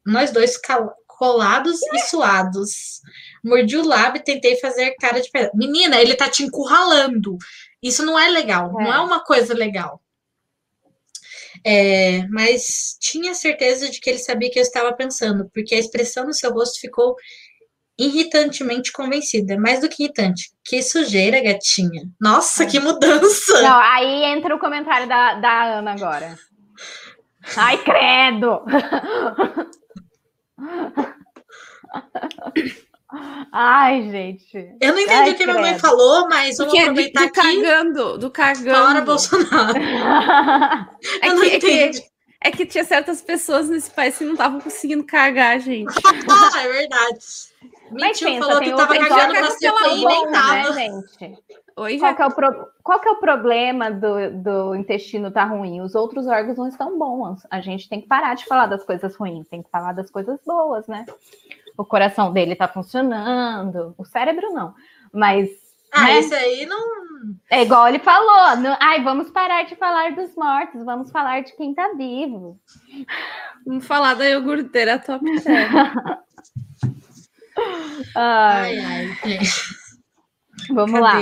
nós dois colados e suados. Mordi o lábio e tentei fazer cara de pedra. Menina, ele tá te encurralando. Isso não é legal, é. não é uma coisa legal. É, mas tinha certeza de que ele sabia que eu estava pensando, porque a expressão no seu rosto ficou irritantemente convencida. Mais do que irritante. Que sujeira, gatinha. Nossa, é. que mudança! Não, aí entra o comentário da, da Ana agora. Ai, credo! Ai, gente. Eu não entendi Ai, o que credo. minha mãe falou, mas vamos aproveitar do, do aqui. Cagando, do cagando. Fora Bolsonaro. <laughs> é, que, é, que, é que tinha certas pessoas nesse país que não estavam conseguindo cagar, gente. <laughs> ah, é verdade. Mas Mentira, pensa, falou que tava cagando pra CPI e nem tava. Né, gente? Oi, qual, que é o pro... qual que é o problema do, do intestino tá ruim? Os outros órgãos não estão bons. A gente tem que parar de falar das coisas ruins, tem que falar das coisas boas, né? o coração dele tá funcionando, o cérebro não, mas. Ah, né? isso aí não. É igual ele falou, no... ai, vamos parar de falar dos mortos, vamos falar de quem tá vivo. Vamos falar da iogurteira top 10. <laughs> ai, ai, Vamos Cadê? lá.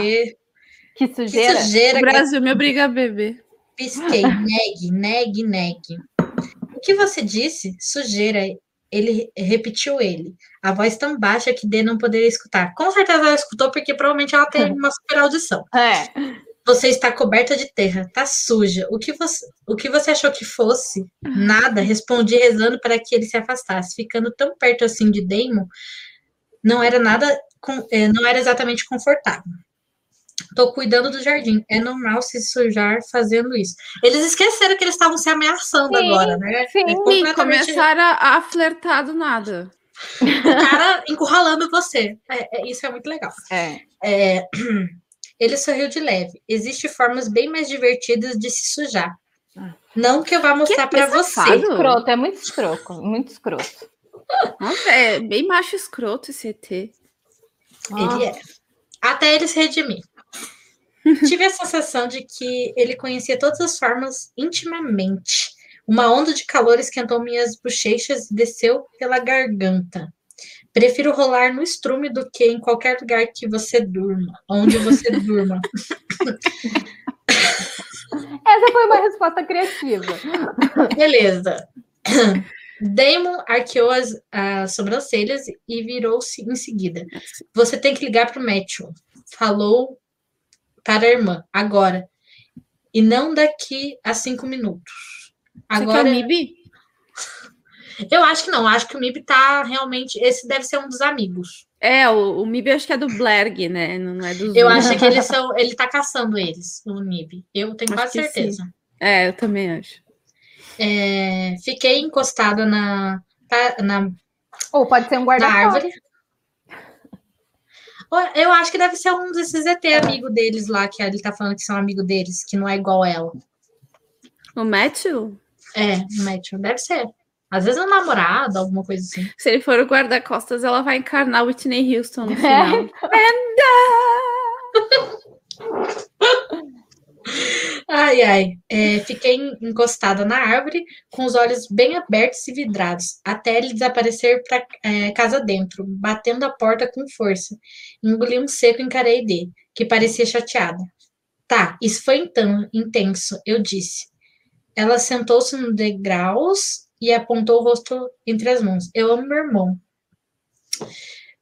Que sujeira. Que sujeira o Brasil me obriga a beber. Pisquei, negue, negue, negue. O que você disse? Sujeira ele repetiu ele. A voz tão baixa que D não poderia escutar. Com certeza ela escutou, porque provavelmente ela tem <laughs> uma super audição. É. Você está coberta de terra, tá suja. O que você, o que você achou que fosse? Nada, respondi rezando para que ele se afastasse. Ficando tão perto assim de Damon, não era nada, eh, não era exatamente confortável. Tô cuidando do jardim. É normal se sujar fazendo isso. Eles esqueceram que eles estavam se ameaçando sim, agora, né? Sim, é completamente... começaram a, a flertar do nada. O cara encurralando você. É, é, isso é muito legal. É. é. <clears throat> Ele sorriu de leve. Existem formas bem mais divertidas de se sujar. Não que eu vá mostrar para você. Escroto, é muito escroto, muito escroto. Nossa, é bem macho escroto esse ET. Ele é. Até ele se redimir. Tive a sensação de que ele conhecia todas as formas intimamente. Uma onda de calor esquentou minhas bochechas e desceu pela garganta. Prefiro rolar no estrume do que em qualquer lugar que você durma, onde você <laughs> durma. Essa foi uma resposta criativa. Beleza. Damon arqueou as, as sobrancelhas e virou-se em seguida. Você tem que ligar para o Matthew. Falou para a irmã, agora. E não daqui a cinco minutos. Agora. Você quer o MIB? Eu acho que não, acho que o MIB tá realmente. Esse deve ser um dos amigos. É, o, o MIB acho que é do Blerg, né? Não é do Eu acho que eles são. <laughs> Ele tá caçando eles, o MIB. Eu tenho acho quase certeza. Sim. É, eu também acho. É, fiquei encostada na. na Ou pode ser um guarda-árvore. Eu acho que deve ser um desses ET amigo deles lá, que ele tá falando que são amigo deles, que não é igual ela. O Matthew? É, o Matthew. Deve ser. Às vezes é um namorado, alguma coisa assim. Se ele for o guarda-costas, ela vai encarnar Whitney Houston no <laughs> final. <laughs> ai, ai. É, fiquei encostada na árvore, com os olhos bem abertos e vidrados, até ele desaparecer para é, casa dentro, batendo a porta com força. Engoli um seco e encarei dele, que parecia chateada. Tá, isso foi então intenso, eu disse. Ela sentou-se no degraus e apontou o rosto entre as mãos. Eu amo meu irmão.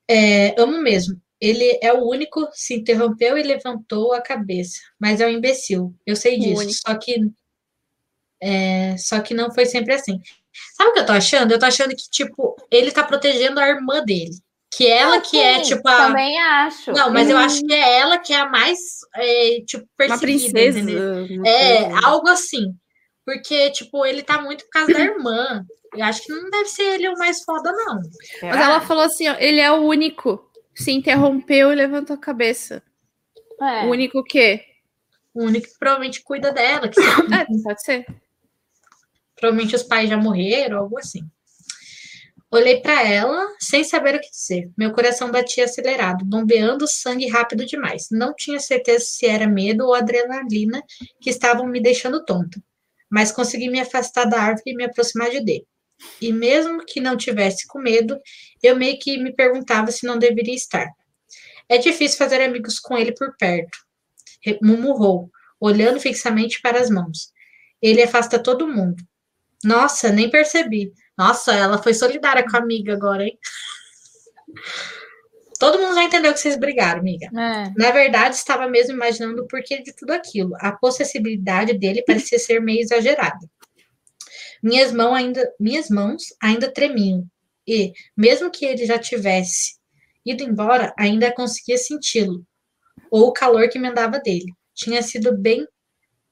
É, amo mesmo. Ele é o único, se interrompeu e levantou a cabeça. Mas é um imbecil. Eu sei disso. Só que. É, só que não foi sempre assim. Sabe o que eu tô achando? Eu tô achando que, tipo, ele tá protegendo a irmã dele. Que ela que é, tipo, a. Também acho. Não, mas eu acho que é ela que é a mais, é, tipo, perseguida. Uma princesa. É, algo assim. Porque, tipo, ele tá muito por causa da irmã. Eu acho que não deve ser ele o mais foda, não. Mas ela falou assim: ó, ele é o único. Se interrompeu e levantou a cabeça. É. O único o quê? O único que provavelmente cuida dela. Que <coughs> é, pode ser. Provavelmente os pais já morreram, algo assim. Olhei para ela sem saber o que dizer. Meu coração batia acelerado, bombeando sangue rápido demais. Não tinha certeza se era medo ou adrenalina que estavam me deixando tonta mas consegui me afastar da árvore e me aproximar de dele. E mesmo que não tivesse com medo, eu meio que me perguntava se não deveria estar. É difícil fazer amigos com ele por perto. Murmurou, olhando fixamente para as mãos. Ele afasta todo mundo. Nossa, nem percebi. Nossa, ela foi solidária com a amiga agora, hein? <laughs> Todo mundo já entendeu que vocês brigaram, amiga. É. Na verdade, estava mesmo imaginando o porquê de tudo aquilo. A possessibilidade dele parecia ser meio exagerada. Minhas, mãos ainda, minhas mãos ainda tremiam. E, mesmo que ele já tivesse ido embora, ainda conseguia senti-lo. Ou o calor que emendava dele. Tinha sido bem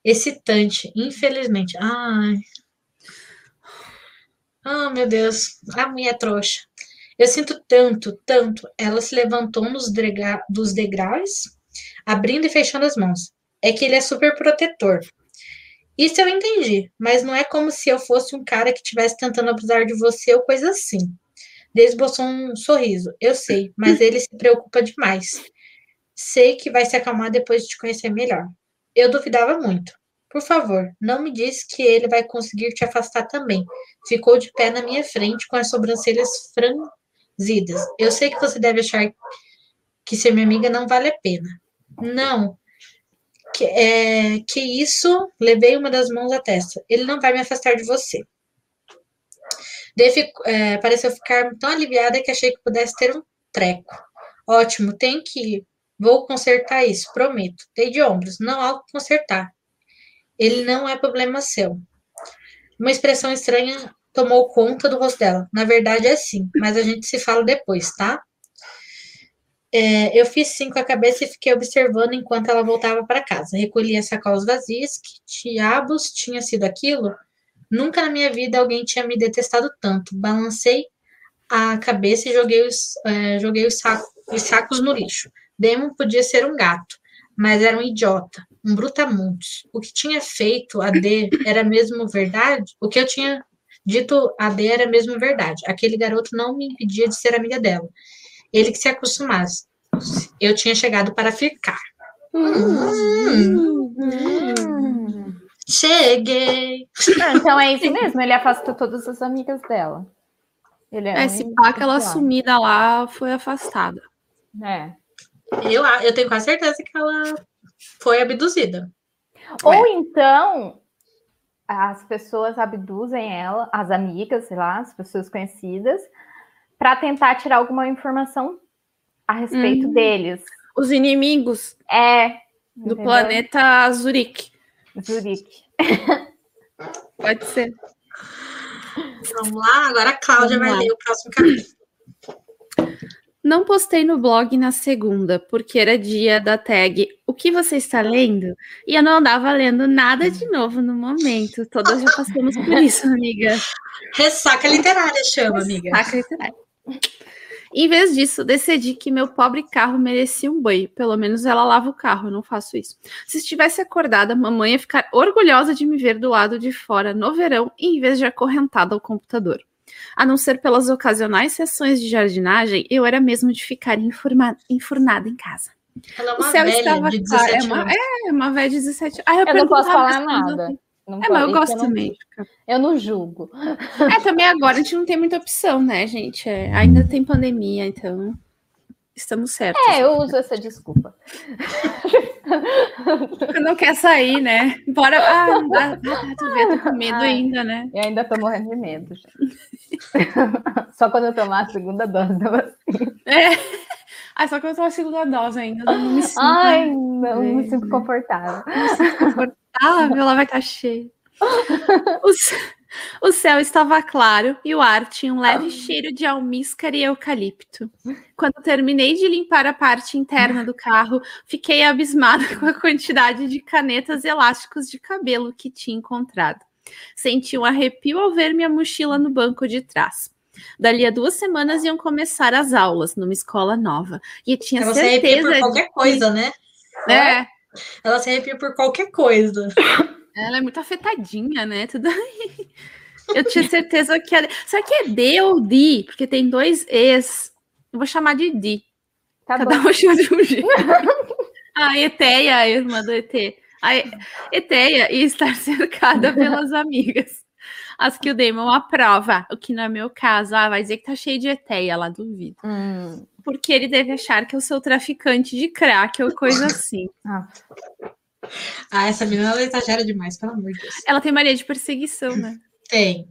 excitante, infelizmente. Ai. Ah, meu Deus. A minha trouxa. Eu sinto tanto, tanto. Ela se levantou nos dos degraus, abrindo e fechando as mãos. É que ele é super protetor. Isso eu entendi, mas não é como se eu fosse um cara que estivesse tentando abusar de você ou coisa assim. Desboçou um sorriso. Eu sei, mas ele se preocupa demais. Sei que vai se acalmar depois de te conhecer melhor. Eu duvidava muito. Por favor, não me diz que ele vai conseguir te afastar também. Ficou de pé na minha frente com as sobrancelhas fran Zidas, eu sei que você deve achar que ser minha amiga não vale a pena. Não. Que, é, que isso, levei uma das mãos à testa. Ele não vai me afastar de você. É, pareceu ficar tão aliviada que achei que pudesse ter um treco. Ótimo, tem que ir. Vou consertar isso, prometo. Dei de ombros, não há o que consertar. Ele não é problema seu. Uma expressão estranha tomou conta do rosto dela. Na verdade é sim, mas a gente se fala depois, tá? É, eu fiz sim com a cabeça e fiquei observando enquanto ela voltava para casa. Recolhi as sacolas vazias. Que diabos tinha sido aquilo? Nunca na minha vida alguém tinha me detestado tanto. Balancei a cabeça e joguei os, é, joguei os, saco, os sacos no lixo. Demon podia ser um gato, mas era um idiota, um brutamontes. O que tinha feito a D era mesmo verdade? O que eu tinha Dito a D era mesmo verdade. Aquele garoto não me impedia de ser amiga dela. Ele que se acostumasse. Eu tinha chegado para ficar. Hum. Hum. Cheguei. Ah, então é isso mesmo, ele afastou todas as amigas dela. Ele é, é se pá, aquela sumida lá foi afastada. É. Eu, eu tenho quase certeza que ela foi abduzida. Ou é. então as pessoas abduzem ela, as amigas, sei lá, as pessoas conhecidas, para tentar tirar alguma informação a respeito uhum. deles. Os inimigos. É, Do planeta Zurique. Zurique. Pode ser. Vamos lá, agora a Cláudia Vamos vai lá. ler o próximo capítulo. Não postei no blog na segunda, porque era dia da tag O que você está lendo? E eu não andava lendo nada de novo no momento. Todas já passamos por isso, amiga. Ressaca literária chama, amiga. Ressaca literária. Em vez disso, decidi que meu pobre carro merecia um banho. Pelo menos ela lava o carro, eu não faço isso. Se estivesse acordada, mamãe ia ficar orgulhosa de me ver do lado de fora no verão, em vez de acorrentada ao computador. A não ser pelas ocasionais sessões de jardinagem, eu era mesmo de ficar enfurnada em casa. Ela é uma o céu estava de claro. É uma, é uma velha de 17 Ah, eu, eu não posso falar nada. Não é, mas eu gosto eu não, também. Eu não julgo. É, também agora a gente não tem muita opção, né, gente? É, ainda tem pandemia, então estamos certos. É, eu uso essa desculpa. <laughs> não quer sair, né? Bora. Ah, dá, dá, tu vê, tô com medo Ai, ainda, né? Eu ainda tô morrendo de medo. <laughs> Só quando eu tomar a segunda dose da vacina. É. Ah, só que eu tô a segunda dose ainda. Não me sinto. Ai, não, me sinto confortável. Não me sinto confortável. Ela vai estar tá cheia. <laughs> O, o céu estava claro e o ar tinha um leve cheiro de almíscar e eucalipto. Quando terminei de limpar a parte interna do carro, fiquei abismada com a quantidade de canetas elásticos de cabelo que tinha encontrado. Senti um arrepio ao ver minha mochila no banco de trás. Dali a duas semanas iam começar as aulas numa escola nova. E tinha Ela certeza. Se por qualquer de... coisa, né? É. Ela se arrepia por qualquer coisa. Ela é muito afetadinha, né? Tudo Eu tinha certeza que era. Será que é D ou D? Porque tem dois E's. Eu vou chamar de D. Tá Cada bom. um chama de um jeito. <laughs> a Eteia, a irmã do ET. A Eteia e estar cercada <laughs> pelas amigas as que o Damon aprova, o que não é meu caso. Ah, vai dizer que tá cheio de eteia lá, duvido. Hum. Porque ele deve achar que eu sou traficante de crack ou coisa assim. <laughs> ah. ah, essa menina ela exagera demais, pelo amor de Deus. Ela tem mania de perseguição, né? Tem.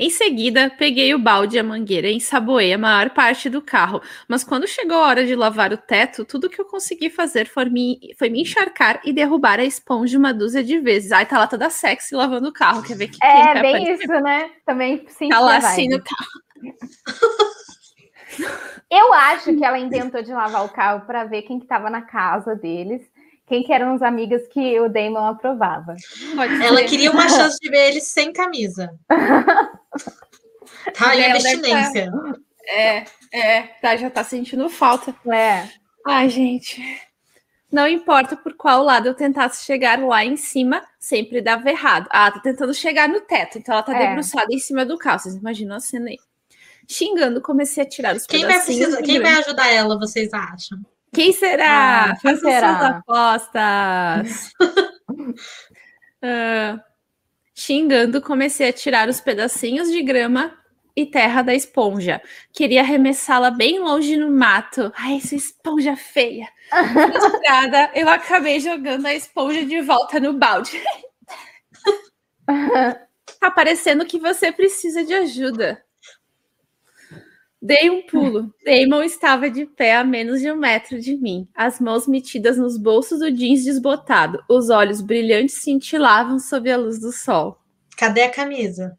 Em seguida, peguei o balde e a mangueira e ensaboei a maior parte do carro. Mas quando chegou a hora de lavar o teto, tudo que eu consegui fazer foi me, foi me encharcar e derrubar a esponja uma dúzia de vezes. Ai, tá lá toda sexy lavando o carro. Quer ver que É, bem isso, né? Também sim. Tá lá assim no carro. <laughs> Eu acho que ela inventou de lavar o carro para ver quem que tava na casa deles quem que eram as amigas que o Damon aprovava. Ela queria uma chance de ver ele sem camisa. <laughs> tá ali a abstinência. Tá... É, é, tá, já tá sentindo falta. É. Ai, gente. Não importa por qual lado eu tentasse chegar lá em cima, sempre dava errado. Ah, tá tentando chegar no teto, então ela tá é. debruçada em cima do carro. Vocês imaginam a cena aí. Xingando, comecei a tirar os quem vai precisar, Quem vai ajudar ela, vocês acham? Quem será? Ah, quem Faça será? suas apostas. uh, <laughs> xingando, comecei a tirar os pedacinhos de grama e terra da esponja. Queria arremessá-la bem longe no mato. Ai, essa esponja feia. Frustrada, <laughs> eu acabei jogando a esponja de volta no balde. tá parecendo que você precisa de ajuda. Dei um pulo. Damon estava de pé a menos de um metro de mim, as mãos metidas nos bolsos do jeans desbotado. Os olhos brilhantes cintilavam sob a luz do sol. Cadê a camisa?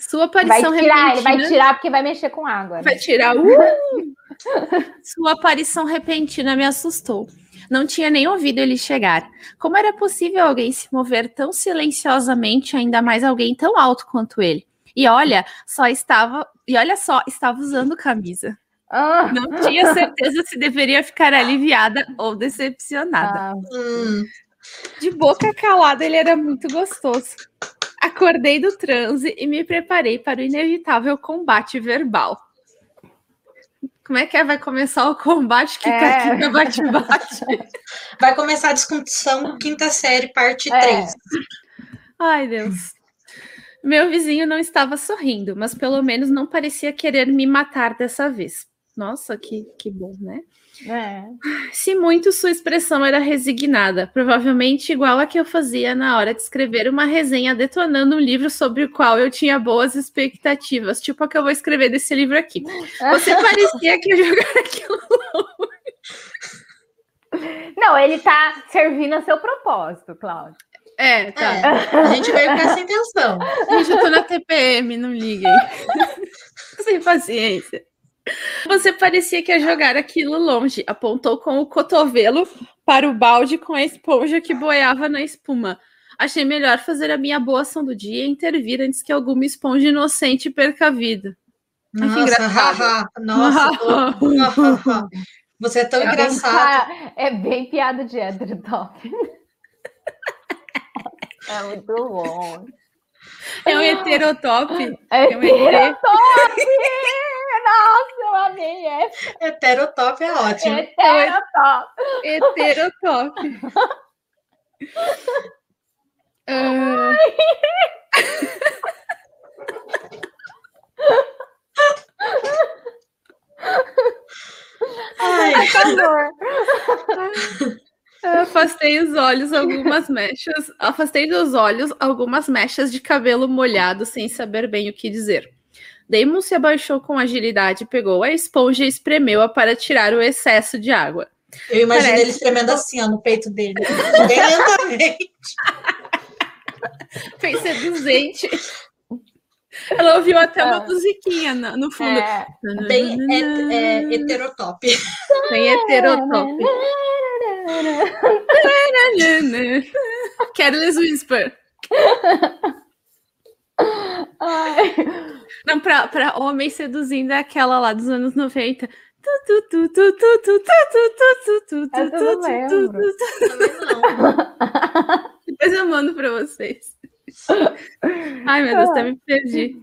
Sua aparição vai tirar, repentina... Ele vai tirar porque vai mexer com água. Né? Vai tirar. Uh! <laughs> Sua aparição repentina me assustou. Não tinha nem ouvido ele chegar. Como era possível alguém se mover tão silenciosamente, ainda mais alguém tão alto quanto ele? E olha, só estava, e olha só, estava usando camisa. Ah. Não tinha certeza se deveria ficar aliviada ou decepcionada. Ah. Hum. De boca calada, ele era muito gostoso. Acordei do transe e me preparei para o inevitável combate verbal. Como é que é? Vai começar o combate que é. bate-bate? <laughs> Vai começar a discussão quinta série, parte é. 3. Ai, Deus. Meu vizinho não estava sorrindo, mas pelo menos não parecia querer me matar dessa vez. Nossa, que, que bom, né? É. Se muito, sua expressão era resignada, provavelmente igual a que eu fazia na hora de escrever uma resenha detonando um livro sobre o qual eu tinha boas expectativas, tipo a que eu vou escrever desse livro aqui. Você parecia que ia jogar <laughs> aquilo Não, ele tá servindo a seu propósito, Cláudio. É, tá. É, a gente veio com essa intenção. Gente, eu tô na TPM, não liguem. <laughs> Sem paciência. Você parecia que ia jogar aquilo longe. Apontou com o cotovelo para o balde com a esponja que boiava na espuma. Achei melhor fazer a minha boa ação do dia e intervir antes que alguma esponja inocente perca a vida. Nossa, haha, nossa, <laughs> você é tão é engraçado. Bem, é bem piada de hétero top. é muito bom. É um heterotop. É, é um heterotop! Nossa, eu amei essa. Heterotop é ótimo. Heterotop. Heterotop. uh... Ai, amor. Afastei os olhos algumas mechas. Afastei dos olhos algumas mechas de cabelo molhado, sem saber bem o que dizer. Damon se abaixou com agilidade, pegou a esponja e espremeu-a para tirar o excesso de água. Eu imagino Parece... ele espremendo assim, ó, no peito dele. lentamente. <laughs> Fez seduzente. Ela ouviu até uma ah. musiquinha no, no fundo. É, bem é, é, heterotop. Bem heterotop. <laughs> Careless Whisper. Ai. Não, pra, pra homem seduzindo é aquela lá dos anos 90. Essa eu não lembro. Depois eu mando pra vocês. Ai, meu Deus, até me perdi.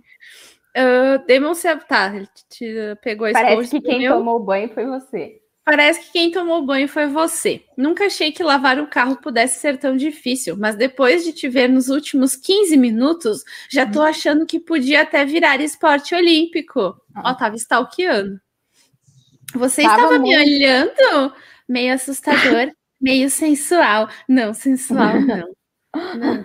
Uh, Demon se tá, ele te, pegou a Parece que quem tomou banho foi você. Parece que quem tomou banho foi você. Nunca achei que lavar o carro pudesse ser tão difícil, mas depois de te ver nos últimos 15 minutos, já tô hum. achando que podia até virar esporte olímpico. Ah. Ó, tava stalkeando. Você tava estava muito... me olhando? Meio assustador, <laughs> meio sensual. Não, sensual <laughs> não. não.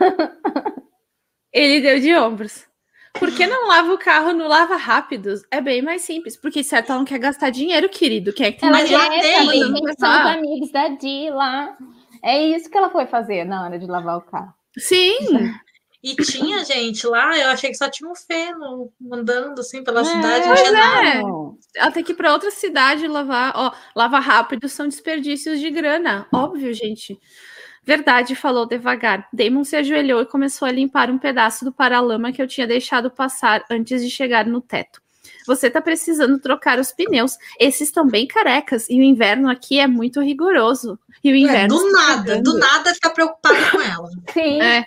Ele deu de ombros. Por que não lava o carro no lava rápidos? É bem mais simples, porque certo ela não quer gastar dinheiro, querido. Quer que ela já tem. São os amigos da Di lá. É isso que ela foi fazer na hora de lavar o carro. Sim. E tinha gente lá, eu achei que só tinha um feno andando assim pela é, cidade. Não tinha é. Ela tem que ir para outra cidade lavar. Ó, lava rápido são desperdícios de grana. Óbvio, gente. Verdade, falou devagar. Damon se ajoelhou e começou a limpar um pedaço do paralama que eu tinha deixado passar antes de chegar no teto. Você tá precisando trocar os pneus. Esses estão bem carecas e o inverno aqui é muito rigoroso. E o inverno. É, do nada, do nada fica preocupado com ela. <laughs> Sim. É,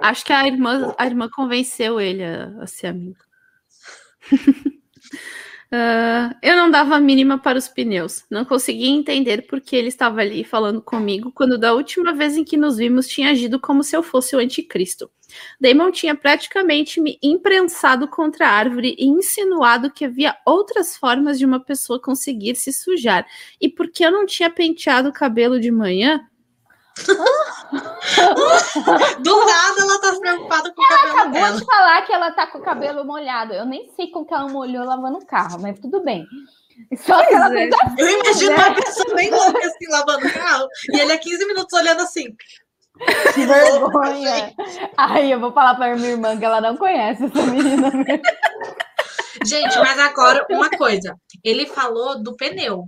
acho que a irmã, a irmã convenceu ele a, a ser amigo. <laughs> Uh, eu não dava a mínima para os pneus. Não conseguia entender por que ele estava ali falando comigo quando da última vez em que nos vimos tinha agido como se eu fosse o anticristo. Damon tinha praticamente me imprensado contra a árvore e insinuado que havia outras formas de uma pessoa conseguir se sujar. E porque eu não tinha penteado o cabelo de manhã, <laughs> Do nada ela tá preocupada com ela o cabelo acabou dela. de falar que ela tá com o cabelo molhado. Eu nem sei como que ela molhou lavando o carro, mas tudo bem. Só que ela fez assim, Eu imagino né? uma pessoa bem louca assim, lavando o carro, e ele é 15 minutos olhando assim. Que vergonha. Aí eu vou falar pra minha irmã que ela não conhece essa menina. Gente, mas agora uma coisa. Ele falou do pneu.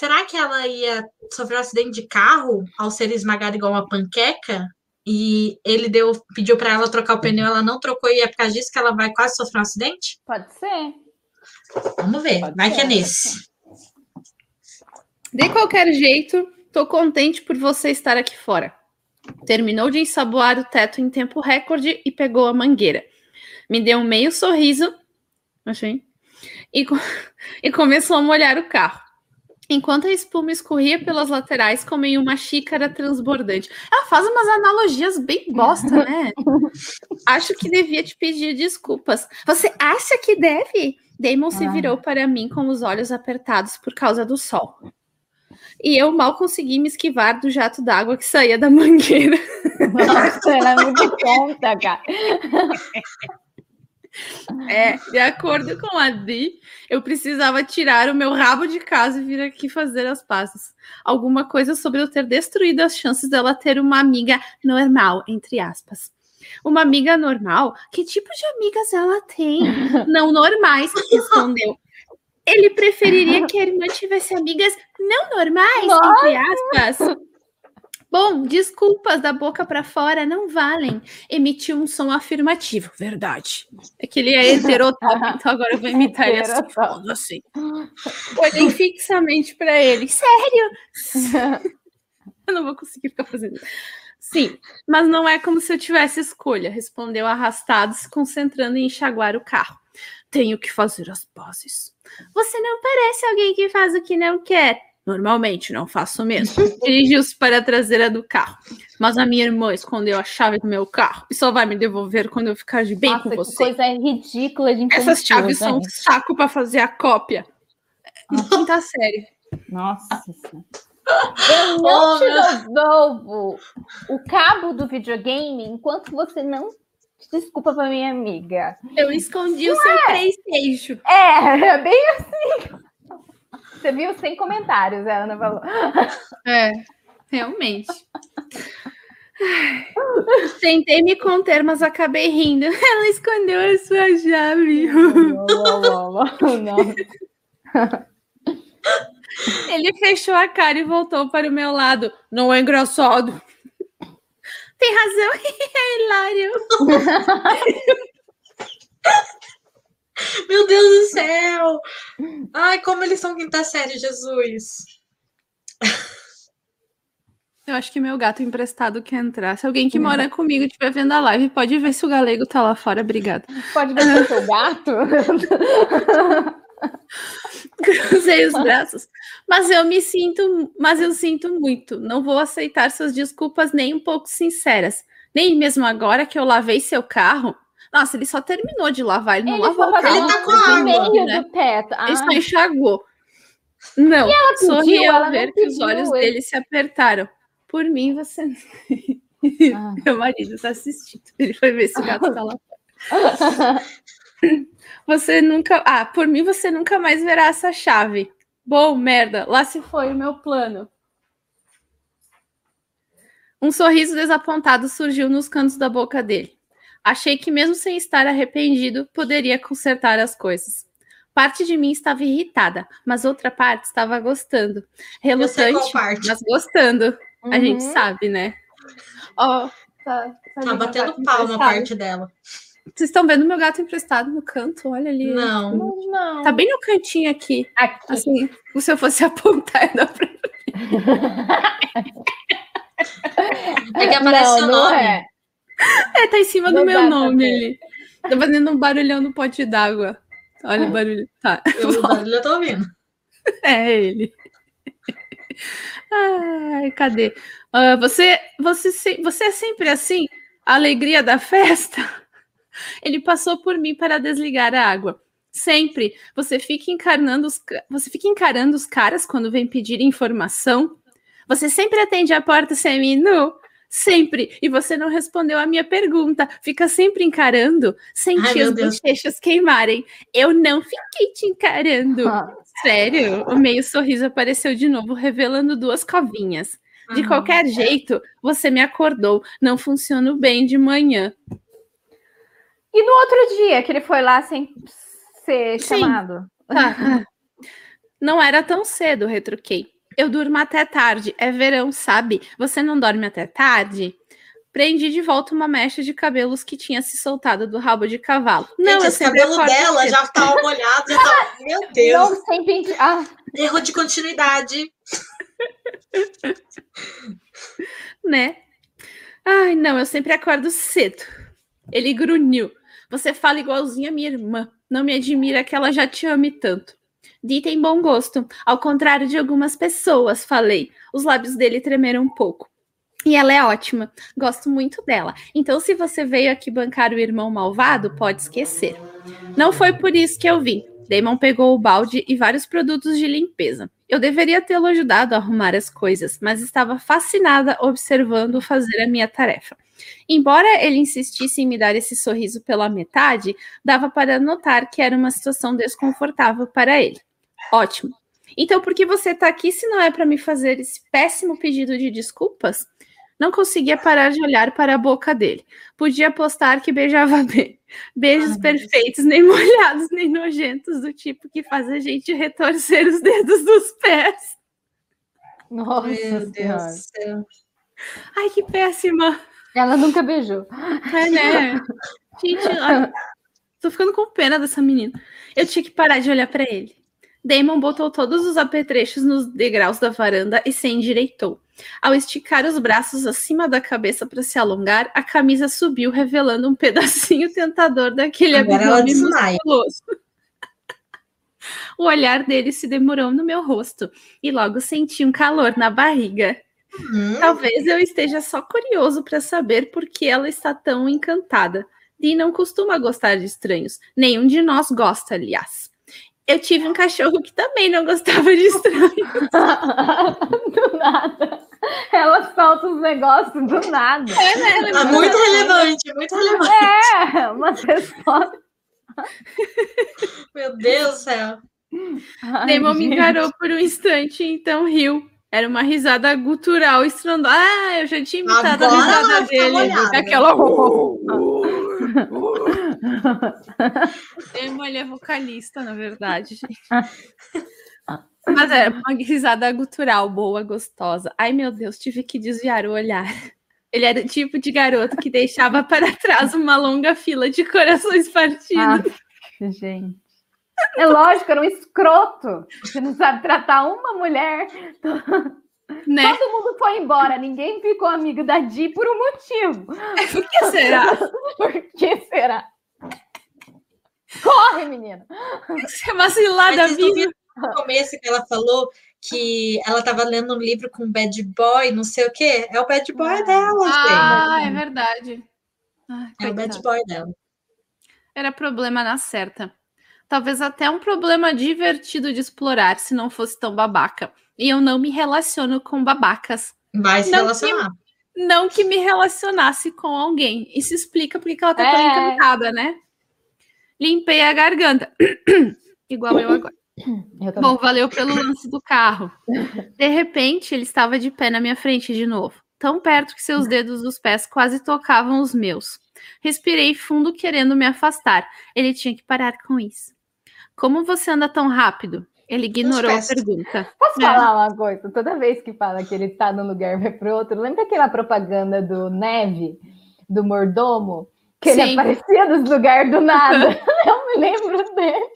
Será que ela ia sofrer um acidente de carro ao ser esmagada igual uma panqueca? E ele deu, pediu para ela trocar o pneu, ela não trocou e é por causa disso que ela vai quase sofrer um acidente? Pode ser. Vamos ver, Pode vai ser. que é nesse. De qualquer jeito, tô contente por você estar aqui fora. Terminou de ensaboar o teto em tempo recorde e pegou a mangueira. Me deu um meio sorriso, achei, e, <laughs> e começou a molhar o carro enquanto a espuma escorria pelas laterais como em uma xícara transbordante. Ela faz umas analogias bem bosta, né? <laughs> Acho que devia te pedir desculpas. Você acha que deve? Damon se virou para mim com os olhos apertados por causa do sol. E eu mal consegui me esquivar do jato d'água que saía da <laughs> mangueira. Nossa, ela é muito conta, cara. É, de acordo com a Di, eu precisava tirar o meu rabo de casa e vir aqui fazer as pazes. Alguma coisa sobre eu ter destruído as chances dela ter uma amiga normal, entre aspas. Uma amiga normal? Que tipo de amigas ela tem? <laughs> Não normais, respondeu. Ele preferiria que a irmã tivesse amigas não normais, Nossa. entre aspas. Bom, desculpas da boca para fora não valem. Emitiu um som afirmativo. Verdade. É que ele é heterotópico, <laughs> então agora eu vou imitar ele assim. assim. Olhei fixamente para ele. Sério? <laughs> eu não vou conseguir ficar fazendo. Sim, mas não é como se eu tivesse escolha, respondeu arrastado, se concentrando em enxaguar o carro. Tenho que fazer as pazes. Você não parece alguém que faz o que não quer. Normalmente não faço mesmo. <laughs> Dirigiu-se para a traseira do carro. Mas a minha irmã escondeu a chave do meu carro e só vai me devolver quando eu ficar de bem Nossa, com você. Que coisa ridícula de Essas chaves são um saco para fazer a cópia. Quinta série. Nossa. <laughs> Eu não oh, te devolvo o cabo do videogame enquanto você não Desculpa para minha amiga. Eu escondi não o seu. Playstation. É, é bem assim. Você viu sem comentários, a Ana falou. É, realmente. Tentei me conter, mas acabei rindo. <laughs> Ela escondeu a sua chave. <laughs> Ele fechou a cara e voltou para o meu lado. Não é engraçado. Tem razão, <laughs> é hilário. Meu Deus do céu! Ai, como eles são quinta série, Jesus! Eu acho que meu gato emprestado quer entrar. Se alguém que uhum. mora comigo estiver vendo a live, pode ver se o galego tá lá fora. Obrigada. Pode ver se é o seu gato? <laughs> Cruzei os braços. Mas eu me sinto, mas eu sinto muito. Não vou aceitar suas desculpas nem um pouco sinceras. Nem mesmo agora que eu lavei seu carro. Nossa, ele só terminou de lavar, ele não ele lavou o carro. Ele tá com a meio né? do teto. Ele só enxagou. Não, e sorri ao ver que os olhos ele. dele se apertaram. Por mim, você. Ah. <laughs> Meu marido tá assistindo. Ele foi ver se o gato tá lá <laughs> Você nunca. Ah, por mim, você nunca mais verá essa chave. Bom, merda, lá se foi o meu plano. Um sorriso desapontado surgiu nos cantos da boca dele. Achei que, mesmo sem estar arrependido, poderia consertar as coisas. Parte de mim estava irritada, mas outra parte estava gostando. Relutante, mas gostando. Uhum. A gente sabe, né? Ó, oh, tá, tá, tá batendo palma a parte dela. Vocês estão vendo meu gato emprestado no canto? Olha ali. Não. Não. Tá bem no cantinho aqui. Aqui. Assim, se eu fosse <laughs> apontar, dá pra. É que aparece não, o nome. É. é. tá em cima não do meu nome ali. Tá fazendo um barulhão no pote d'água. Olha o barulho. Tá. <laughs> O barulho eu tô ouvindo. É ele. <laughs> Ai, cadê? Uh, você, você, você é sempre assim? A alegria da festa? <laughs> Ele passou por mim para desligar a água. Sempre. Você fica encarando os, você fica encarando os caras quando vem pedir informação. Você sempre atende a porta semi-nu? Sempre. E você não respondeu a minha pergunta. Fica sempre encarando. Senti os bochechos queimarem. Eu não fiquei te encarando. Ah. Sério? O meio sorriso apareceu de novo, revelando duas covinhas. De qualquer jeito, você me acordou. Não funciono bem de manhã. E no outro dia que ele foi lá sem ser Sim. chamado? Tá. Não era tão cedo, retruquei. Eu durmo até tarde. É verão, sabe? Você não dorme até tarde? Prendi de volta uma mecha de cabelos que tinha se soltado do rabo de cavalo. Não, Gente, o cabelo dela já estava molhado, já tava... <laughs> Meu Deus! Não, sempre... ah. Erro de continuidade. <laughs> né? Ai, não, eu sempre acordo cedo. Ele grunhiu. Você fala igualzinho a minha irmã. Não me admira que ela já te ame tanto. Di tem bom gosto, ao contrário de algumas pessoas, falei. Os lábios dele tremeram um pouco. E ela é ótima, gosto muito dela. Então, se você veio aqui bancar o irmão malvado, pode esquecer. Não foi por isso que eu vim. Damon pegou o balde e vários produtos de limpeza. Eu deveria tê-lo ajudado a arrumar as coisas, mas estava fascinada observando fazer a minha tarefa. Embora ele insistisse em me dar esse sorriso pela metade, dava para notar que era uma situação desconfortável para ele. Ótimo. Então, por que você está aqui se não é para me fazer esse péssimo pedido de desculpas? Não conseguia parar de olhar para a boca dele. Podia apostar que beijava <laughs> bem. Beijos Ai, perfeitos, nem molhados, nem nojentos, do tipo que faz a gente retorcer os dedos dos pés. Nossa, meu Deus do céu. Ai, que péssima. Ela nunca beijou. É, né? Gente, tô ficando com pena dessa menina. Eu tinha que parar de olhar para ele. Damon botou todos os apetrechos nos degraus da varanda e se endireitou. Ao esticar os braços acima da cabeça para se alongar, a camisa subiu, revelando um pedacinho <laughs> tentador daquele abdômen musculoso. O olhar dele se demorou no meu rosto e logo senti um calor na barriga. Uhum. Talvez eu esteja só curioso para saber por que ela está tão encantada. Dee não costuma gostar de estranhos. Nenhum de nós gosta, aliás. Eu tive um cachorro que também não gostava de estranhos. <laughs> do nada. Ela solta os negócios do nada. É, né? é muito relevante, muito relevante. É, uma resposta. Meu Deus do céu. Damon me encarou por um instante, então riu. Era uma risada gutural estrondosa. Ah, eu já tinha imitado Agora a risada dele. Aquela. Damon, ele é vocalista, na verdade, gente. Mas é uma risada gutural, boa, gostosa. Ai, meu Deus, tive que desviar o olhar. Ele era o tipo de garoto que deixava para trás uma longa fila de corações partidos. Ah, gente. É lógico, era um escroto. Você não sabe tratar uma mulher. Né? Todo mundo foi embora, ninguém ficou amigo da Di por um motivo. Por que será? <laughs> por que será? Corre, menina! Você é uma cilada vida. No começo que ela falou que ela estava lendo um livro com bad boy, não sei o quê. É o bad boy ah, dela. Ah, gente. é verdade. Ai, é o bad boy dela. Era problema na certa. Talvez até um problema divertido de explorar se não fosse tão babaca. E eu não me relaciono com babacas. Vai se não relacionar. Que, não que me relacionasse com alguém. Isso explica porque ela tá é. tão encantada, né? Limpei a garganta. <coughs> Igual eu agora. <coughs> Eu Bom, valeu pelo lance do carro. De repente, ele estava de pé na minha frente de novo, tão perto que seus dedos dos pés quase tocavam os meus. Respirei fundo, querendo me afastar. Ele tinha que parar com isso. Como você anda tão rápido? Ele ignorou a pergunta. Posso é. falar uma coisa? Toda vez que fala que ele está num lugar vai para outro, lembra aquela propaganda do Neve, do mordomo? Que Sim. ele aparecia nos lugares do nada. <laughs> <laughs> Eu me lembro dele.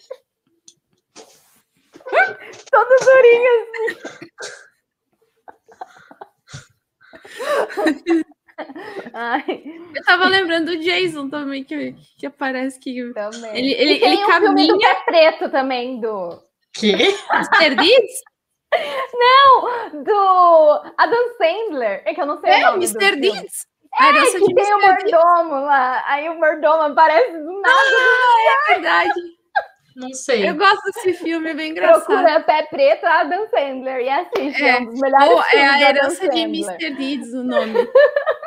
Todo durinho assim. <laughs> Ai. Eu tava lembrando do Jason também, que, que aparece que. Também. Ele, ele, tem ele um caminha. Filme do pé preto também, do. Que? Mr. Deeds? Não, do Adam Sandler. É que eu não sei é, o nome. Mr. Deeds. É, que tem o mordomo lá. Aí o mordomo aparece do nada. Ah, é verdade. Não sei. Eu gosto desse filme, é bem engraçado. Procura Pé Preto Adam Sandler e assiste. É, é um dos melhores oh, É a herança de Mr. Deeds o nome.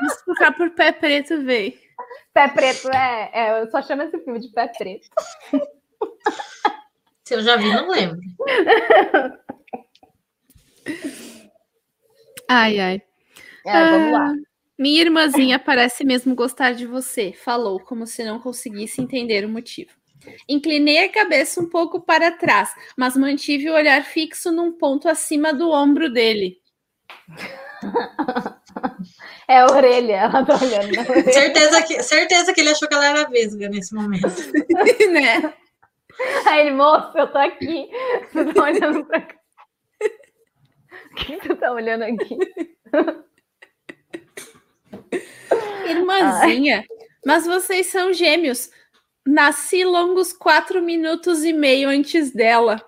Se procurar por Pé Preto, veio. Pé Preto, é, é. Eu só chamo esse filme de Pé Preto. Se eu já vi, não lembro. Ai, ai. É, vamos lá. Minha irmãzinha parece mesmo gostar de você, falou, como se não conseguisse entender o motivo. Inclinei a cabeça um pouco para trás, mas mantive o olhar fixo num ponto acima do ombro dele. <laughs> É a orelha, ela tá olhando na orelha. Certeza que, certeza que ele achou que ela era vesga nesse momento. <laughs> né? Aí ele, moço, eu tô aqui. Você tá olhando pra cá. O <laughs> que você tá olhando aqui? Irmãzinha, Ai. mas vocês são gêmeos. Nasci longos quatro minutos e meio antes dela.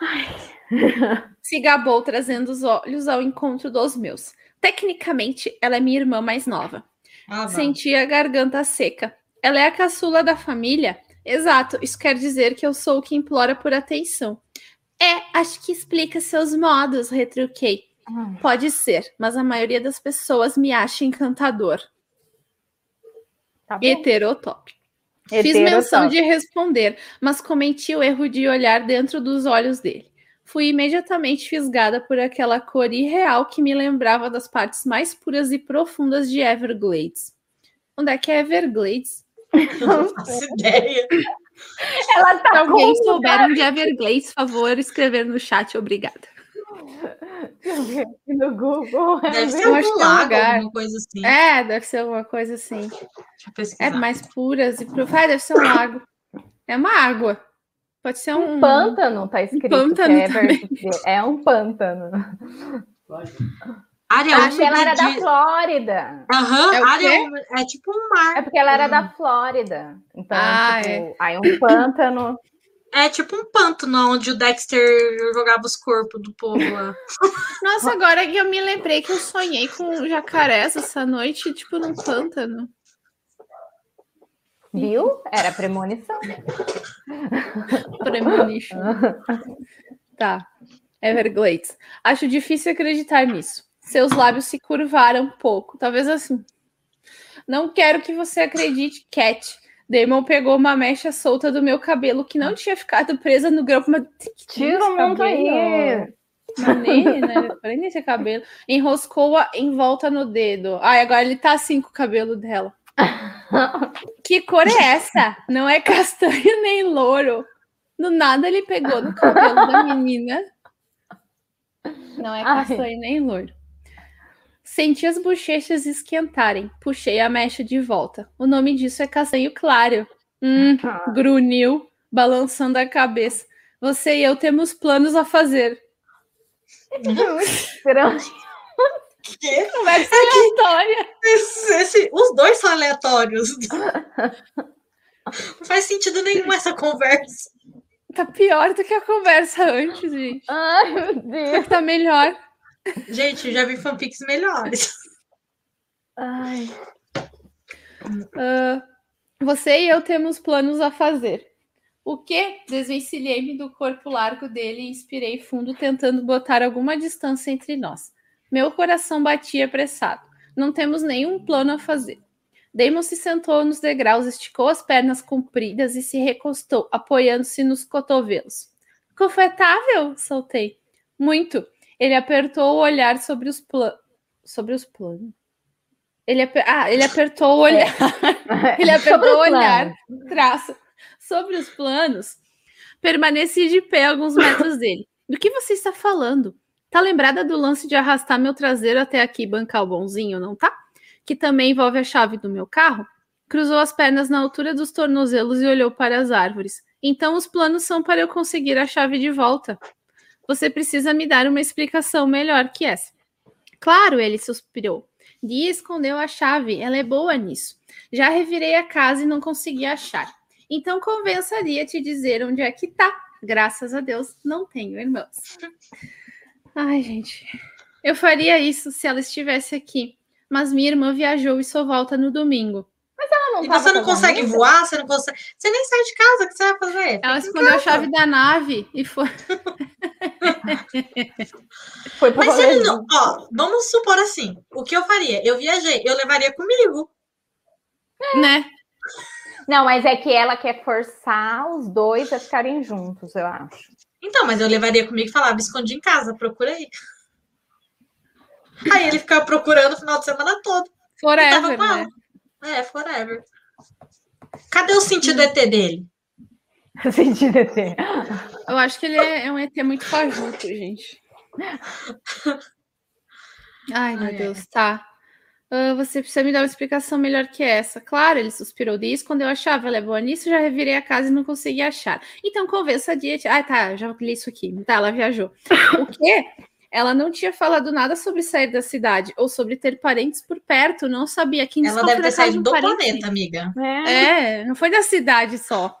Ai. <laughs> Se gabou, trazendo os olhos ao encontro dos meus. Tecnicamente, ela é minha irmã mais nova. Ah, Senti a garganta seca. Ela é a caçula da família? Exato, isso quer dizer que eu sou o que implora por atenção. É, acho que explica seus modos, retruquei. Hum. Pode ser, mas a maioria das pessoas me acha encantador. Tá Heterotópico. Fiz menção de responder, mas cometi o erro de olhar dentro dos olhos dele. Fui imediatamente fisgada por aquela cor irreal que me lembrava das partes mais puras e profundas de Everglades. Onde é que é Everglades? <laughs> Não faço ideia. Ela tá Se alguém souber de Everglades, favor, escrever no chat, obrigada. No Google. <laughs> Deve ser algum lago, alguma coisa assim. É, deve ser alguma coisa assim. É mais puras e profundas. Ah, deve ser um lago. É uma água. Pode ser um, um pântano, tá escrito. Um pântano é, é um pântano. Área Acho que ela era de... da Flórida. Aham, é área é tipo um mar. É porque ela era uhum. da Flórida. Então, ah, tipo, é. aí um pântano. É tipo um pântano onde o Dexter jogava os corpos do povo lá. <laughs> Nossa, agora que eu me lembrei que eu sonhei com jacarés essa noite, tipo num pântano. Viu? Era premonição. <laughs> premonição. tá. Everglades. Acho difícil acreditar nisso. Seus lábios se curvaram um pouco. Talvez assim. Não quero que você acredite, Cat. Damon pegou uma mecha solta do meu cabelo que não tinha ficado presa no grampo. Mas... Tira o manto aí. Né? Prende esse cabelo. Enroscou-a em volta no dedo. Ai, agora ele tá assim com o cabelo dela. <laughs> que cor é essa? Não é castanho nem louro. Do nada ele pegou no cabelo da menina. Não é castanho Ai. nem louro. Senti as bochechas esquentarem. Puxei a mecha de volta. O nome disso é castanho claro. Hum, ah. grunhiu, balançando a cabeça. Você e eu temos planos a fazer. Que? Conversa aleatória. Esse, esse, os dois são aleatórios. Não faz sentido nenhum essa conversa. Tá pior do que a conversa antes, gente. Ai, meu Deus. Tá melhor. Gente, já vi fanfics melhores. Ai. Uh, você e eu temos planos a fazer. O que? Desvencilhei-me do corpo largo dele e inspirei fundo, tentando botar alguma distância entre nós. Meu coração batia apressado. Não temos nenhum plano a fazer. Damon se sentou nos degraus, esticou as pernas compridas e se recostou, apoiando-se nos cotovelos. Confortável? Soltei. Muito. Ele apertou o olhar sobre os planos. Sobre os planos. Ele, aper... ah, ele apertou o olhar. É. <laughs> ele apertou o olhar. Traço. Sobre os planos. Permaneci de pé alguns metros dele. Do que você está falando? Tá lembrada do lance de arrastar meu traseiro até aqui bancar o bonzinho, não tá? Que também envolve a chave do meu carro? Cruzou as pernas na altura dos tornozelos e olhou para as árvores. Então os planos são para eu conseguir a chave de volta. Você precisa me dar uma explicação melhor que essa. Claro, ele suspirou. Dia escondeu a chave, ela é boa nisso. Já revirei a casa e não consegui achar. Então convençaria te dizer onde é que tá. Graças a Deus, não tenho irmãos. Ai, gente. Eu faria isso se ela estivesse aqui. Mas minha irmã viajou e só volta no domingo. Mas ela não E você não consegue voar, você não consegue. Você nem sai de casa, o que você vai fazer? Ela escondeu a chave da nave e foi. <laughs> foi Mas se ele não. Ó, vamos supor assim: o que eu faria? Eu viajei, eu levaria comigo. É. Né? Não, mas é que ela quer forçar os dois a ficarem juntos, eu acho. Então, mas eu levaria comigo e falava, escondi em casa, procura aí. <laughs> Aí ele ficava procurando o final de semana todo. Forever, né? É, forever. Cadê o sentido ET dele? <laughs> sentido ET. Eu acho que ele é, é um ET muito fajuto, gente. <laughs> Ai, meu Ai, Deus, é. tá. Uh, você precisa me dar uma explicação melhor que essa. Claro, ele suspirou disso. Quando eu achava ela é boa nisso, já revirei a casa e não consegui achar. Então, convença a Diet. Ah, tá, já li isso aqui. Tá, ela viajou. O quê? Ela não tinha falado nada sobre sair da cidade ou sobre ter parentes por perto. Não sabia quem Ela deve ter saído do parente. planeta, amiga. É. é, não foi da cidade só.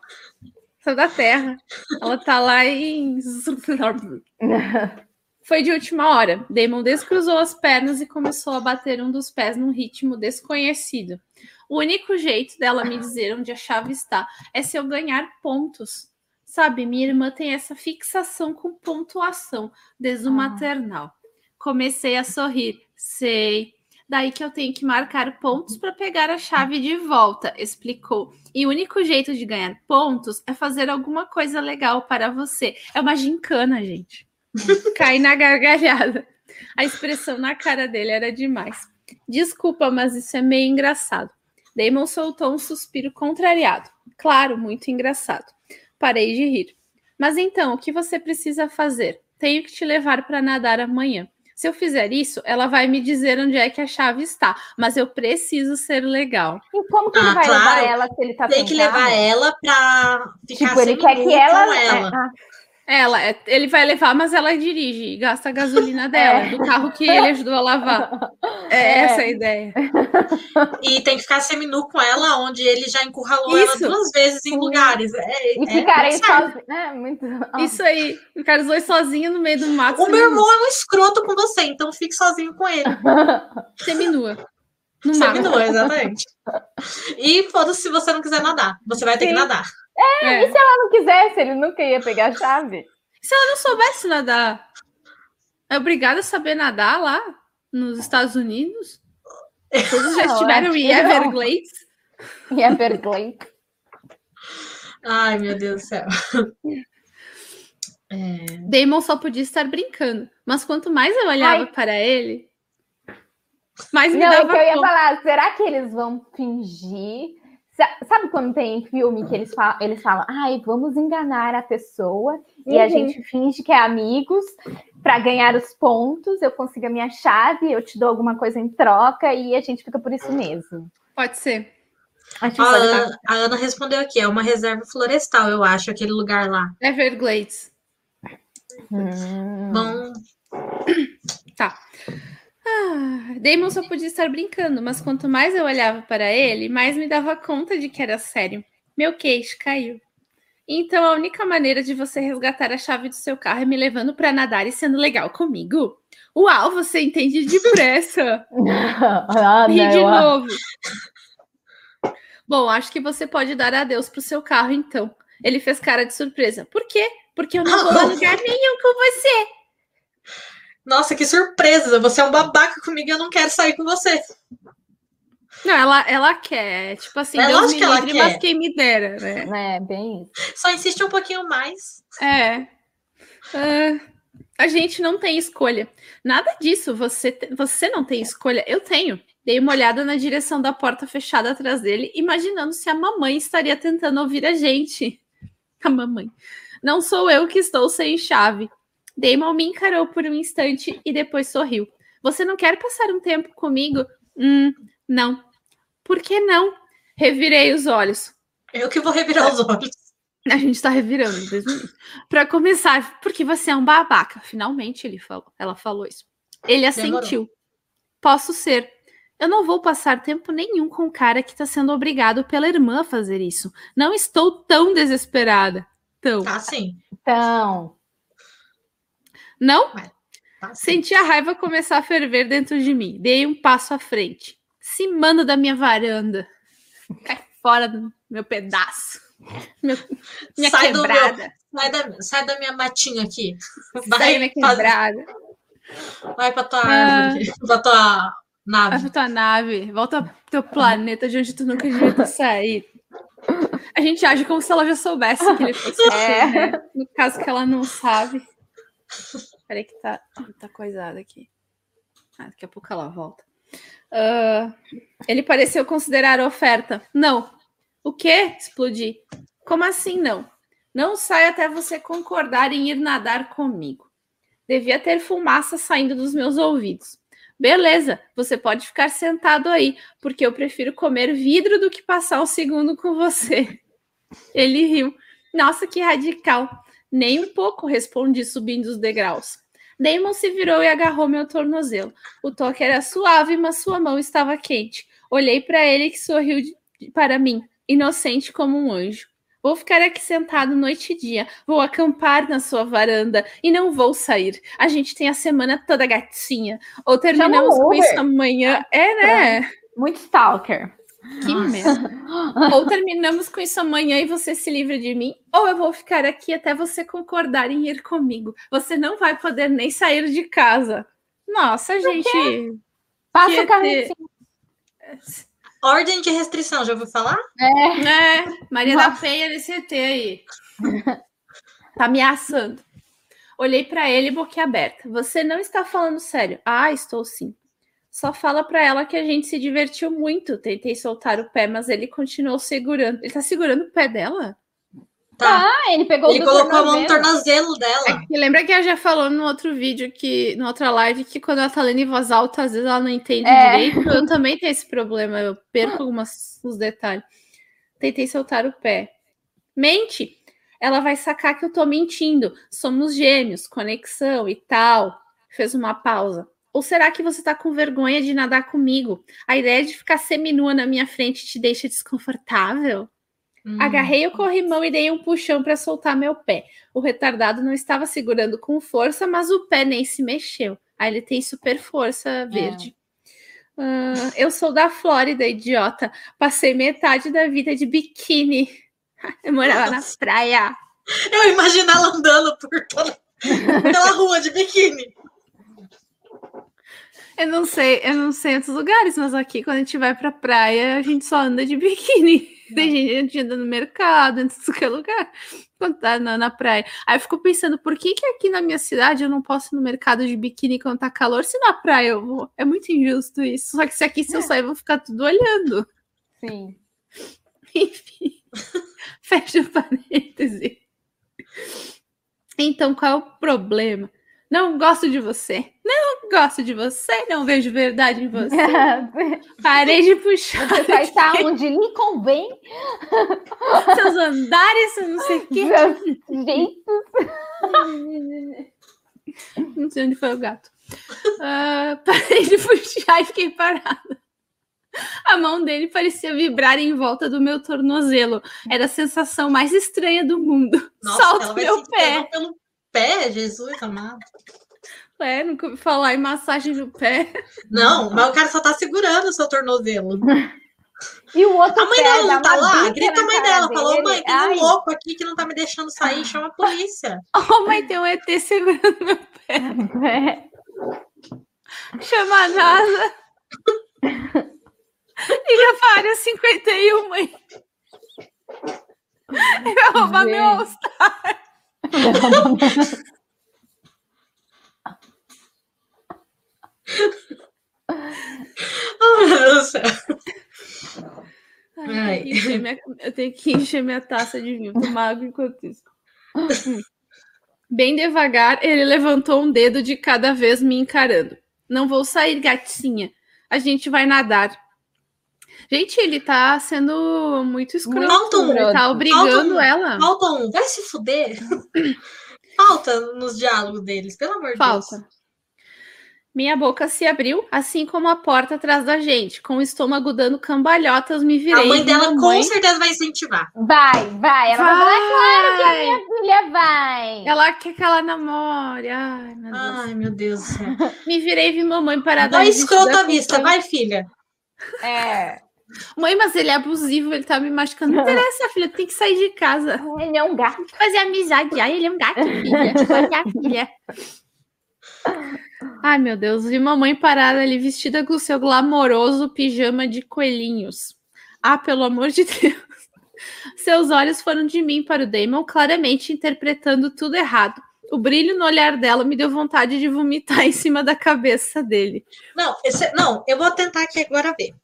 Saiu da Terra. Ela tá lá em. <laughs> Foi de última hora. Damon descruzou as pernas e começou a bater um dos pés num ritmo desconhecido. O único jeito dela me dizer onde a chave está é se eu ganhar pontos. Sabe, minha irmã tem essa fixação com pontuação desde o ah. maternal. Comecei a sorrir. Sei. Daí que eu tenho que marcar pontos para pegar a chave de volta, explicou. E o único jeito de ganhar pontos é fazer alguma coisa legal para você. É uma gincana, gente. <laughs> Cai na gargalhada. A expressão na cara dele era demais. Desculpa, mas isso é meio engraçado. Damon soltou um suspiro contrariado. Claro, muito engraçado. Parei de rir. Mas então, o que você precisa fazer? Tenho que te levar para nadar amanhã. Se eu fizer isso, ela vai me dizer onde é que a chave está, mas eu preciso ser legal. E como que ah, ele vai claro. levar ela se ele tá Tem que levar ela para ficar tipo, ele quer que ela, ela. É, ah. Ela, é, ele vai levar, mas ela dirige, gasta a gasolina <laughs> dela, é. do carro que ele ajudou a lavar. É, é, essa a ideia. <laughs> E tem que ficar seminu com ela, onde ele já encurralou Isso. ela duas vezes em lugares. É, e ficarem sozinhos. É, muito... Isso aí, ficar os dois sozinhos no meio do mato. O meu irmão é um escroto com você, então fique sozinho com ele. <laughs> Seminua. No Seminua, exatamente. E foda-se se você não quiser nadar. Você vai ter Sim. que nadar. É, é, e se ela não quisesse, ele nunca ia pegar a chave? Se ela não soubesse nadar? É obrigada a saber nadar lá nos Estados Unidos? Todos já <laughs> estiveram em Everglades? <laughs> Em Everglades. Ai, meu Deus do céu. É... Damon só podia estar brincando, mas quanto mais eu olhava Ai. para ele, mais me Não, dava. É que eu ia falar, será que eles vão fingir Sabe quando tem filme que eles falam, eles falam, ai, vamos enganar a pessoa e a uhum. gente finge que é amigos para ganhar os pontos, eu consigo a minha chave, eu te dou alguma coisa em troca e a gente fica por isso mesmo. Pode ser. A, Ana, a Ana respondeu aqui, é uma reserva florestal, eu acho, aquele lugar lá. Everglades. Hum. Bom. Tá. Ah, Damon só podia estar brincando, mas quanto mais eu olhava para ele, mais me dava conta de que era sério. Meu queixo caiu. Então a única maneira de você resgatar a chave do seu carro é me levando para nadar e sendo legal comigo. Uau, você entende depressa. <laughs> ah, Ri de novo. Bom, acho que você pode dar adeus pro seu carro, então. Ele fez cara de surpresa. Por quê? Porque eu não vou <laughs> a lugar nenhum com você. Nossa, que surpresa! Você é um babaca comigo e eu não quero sair com você. Não, ela, ela quer. Tipo assim, é Deus me que livre, mas quem me dera, né? É, bem isso. Só insiste um pouquinho mais. É. Uh, a gente não tem escolha. Nada disso. Você, você não tem escolha. Eu tenho. Dei uma olhada na direção da porta fechada atrás dele, imaginando se a mamãe estaria tentando ouvir a gente. <laughs> A mamãe. Não sou eu que estou sem chave. Damon me encarou por um instante e depois sorriu. Você não quer passar um tempo comigo? Hum, não. Por que não? Revirei os olhos. Eu que vou revirar os olhos. A gente está revirando. Para começar, porque você é um babaca. Finalmente ele falou. Ela falou isso. Ele assentiu. Demorou. Posso ser. Eu não vou passar tempo nenhum com o cara que está sendo obrigado pela irmã a fazer isso. Não estou tão desesperada. Tão. Tá sim. Então. Não? Tá Senti a raiva começar a ferver dentro de mim. Dei um passo à frente. Se manda da minha varanda. Cai fora do meu pedaço. Meu, minha sai quebrada. Meu, sai, da, sai da minha matinha aqui. Vai sai da minha quebrada. Vai pra tua ah, pra tua nave. Vai pra tua nave. Volta pro teu planeta de onde tu nunca devia saído. A gente age como se ela já soubesse que ele fosse. <laughs> É. Né? No caso que ela não sabe. Peraí que tá, tá coisado aqui. Ah, daqui a pouco ela volta. Uh, ele pareceu considerar a oferta. Não. O quê? Explodi. Como assim não? Não sai até você concordar em ir nadar comigo. Devia ter fumaça saindo dos meus ouvidos. Beleza, você pode ficar sentado aí, porque eu prefiro comer vidro do que passar um segundo com você. Ele riu. Nossa, que radical. Nem um pouco, respondi subindo os degraus. Damon se virou e agarrou meu tornozelo. O toque era suave, mas sua mão estava quente. Olhei para ele que sorriu para mim, inocente como um anjo. Vou ficar aqui sentado noite e dia. Vou acampar na sua varanda e não vou sair. A gente tem a semana toda gatinha. Ou terminamos com isso amanhã. É, né? Muito stalker. Que Nossa. merda. <laughs> ou terminamos com isso amanhã e você se livra de mim, ou eu vou ficar aqui até você concordar em ir comigo. Você não vai poder nem sair de casa. Nossa, Por gente. Quê? Passa o carrinho Ordem de restrição, já ouviu falar? É. é Maria Nossa. da Penha nesse ET aí. tá ameaçando. Olhei para ele boquiaberta. Você não está falando sério? Ah, estou sim. Só fala para ela que a gente se divertiu muito. Tentei soltar o pé, mas ele continuou segurando. Ele tá segurando o pé dela? Tá. Ah, ele pegou Ele colocou tornozelo. a mão no tornozelo dela. É que, lembra que ela já falou no outro vídeo, que, na outra live, que quando ela tá lendo em voz alta, às vezes ela não entende é. direito. Eu também tenho esse problema, eu perco alguns os detalhes. Tentei soltar o pé. Mente! Ela vai sacar que eu tô mentindo. Somos gêmeos, conexão e tal. Fez uma pausa. Ou será que você tá com vergonha de nadar comigo? A ideia de ficar seminua na minha frente te deixa desconfortável? Hum. Agarrei o corrimão e dei um puxão para soltar meu pé. O retardado não estava segurando com força, mas o pé nem se mexeu. Aí ele tem super força verde. É. Uh, eu sou da Flórida, idiota. Passei metade da vida de biquíni. <laughs> Eu morava Nossa. na praia. Eu imagino ela andando por toda pela rua de biquíni. Eu não sei, eu não sei outros lugares, mas aqui quando a gente vai pra praia, a gente só anda de <laughs> biquíni. Tem gente anda no mercado, em qualquer lugar, quando tá na, na, praia. Aí eu fico pensando, por que, que aqui na minha cidade eu não posso ir no mercado de biquíni quando tá calor, se na praia eu vou? É muito injusto isso. Só que se aqui se eu sair, vão ficar tudo olhando. Sim. <laughs> Enfim. Fecha o parêntese. Então, qual é o problema? Não gosto de você. Não gosto de você. Não vejo verdade em você. <laughs> Parei de puxar. Você vai estar onde lhe convém. <laughs> Seus andares, não sei o quê. jeitos. <laughs> Não sei onde foi o gato. Uh, parei de puxar e fiquei parada. A mão dele parecia vibrar em volta do meu tornozelo. Era a sensação mais estranha do mundo. Nossa, Solta meu pé. Pelo pé, Jesus amado. É, nunca ouvi falar em massagem no pé. Não, mas o cara só tá segurando o seu tornozelo. E o outro A mãe dela não tá lá? Grita a mãe dela. Dele. Falou, mãe, tem um louco aqui que não tá me deixando sair, chama a polícia. <laughs> Oh, mãe, tem um ET segurando meu pé. É. <laughs> Chama a NASA. Liga para área 51, mãe. Ele vai roubar meu All-Star. <laughs> oh, meu Deus do céu. Ai, minha, eu tenho que encher minha taça de vinho, tomar água enquanto isso. <laughs> Bem devagar, ele levantou um dedo de cada vez me encarando. Não vou sair, gatinha. A gente vai nadar. Gente, ele tá sendo muito escroto. Falta um, ele tá obrigando falta ela. Falta um, vai se fuder. falta nos diálogos deles, pelo amor de Deus. Falta. Minha boca se abriu, assim como a porta atrás da gente, com o estômago dando cambalhotas, me virei. A mãe dela mãe... com certeza vai incentivar. Vai, vai. Ela vai, vai falar, claro que a minha filha vai. Ela quer que ela namore. Ai, meu Deus. Ai, meu Deus do céu. <laughs> Me virei e vi mamãe parada. Vai escrota à vista, vai, filha. É. Mãe, mas ele é abusivo, ele tá me machucando. Não interessa, filha, tem que sair de casa. Ele é um gato. Fazer amizade. Ai, ele é um gato, filha. Fazer a filha. Ai, meu Deus. Vi mamãe parada ali vestida com o seu glamouroso pijama de coelhinhos. Ah, pelo amor de <laughs> Deus. Seus olhos foram de mim para o Damon, claramente interpretando tudo errado. O brilho no olhar dela me deu vontade de vomitar <laughs> em cima da cabeça dele. Não, esse, não, eu vou tentar aqui agora ver.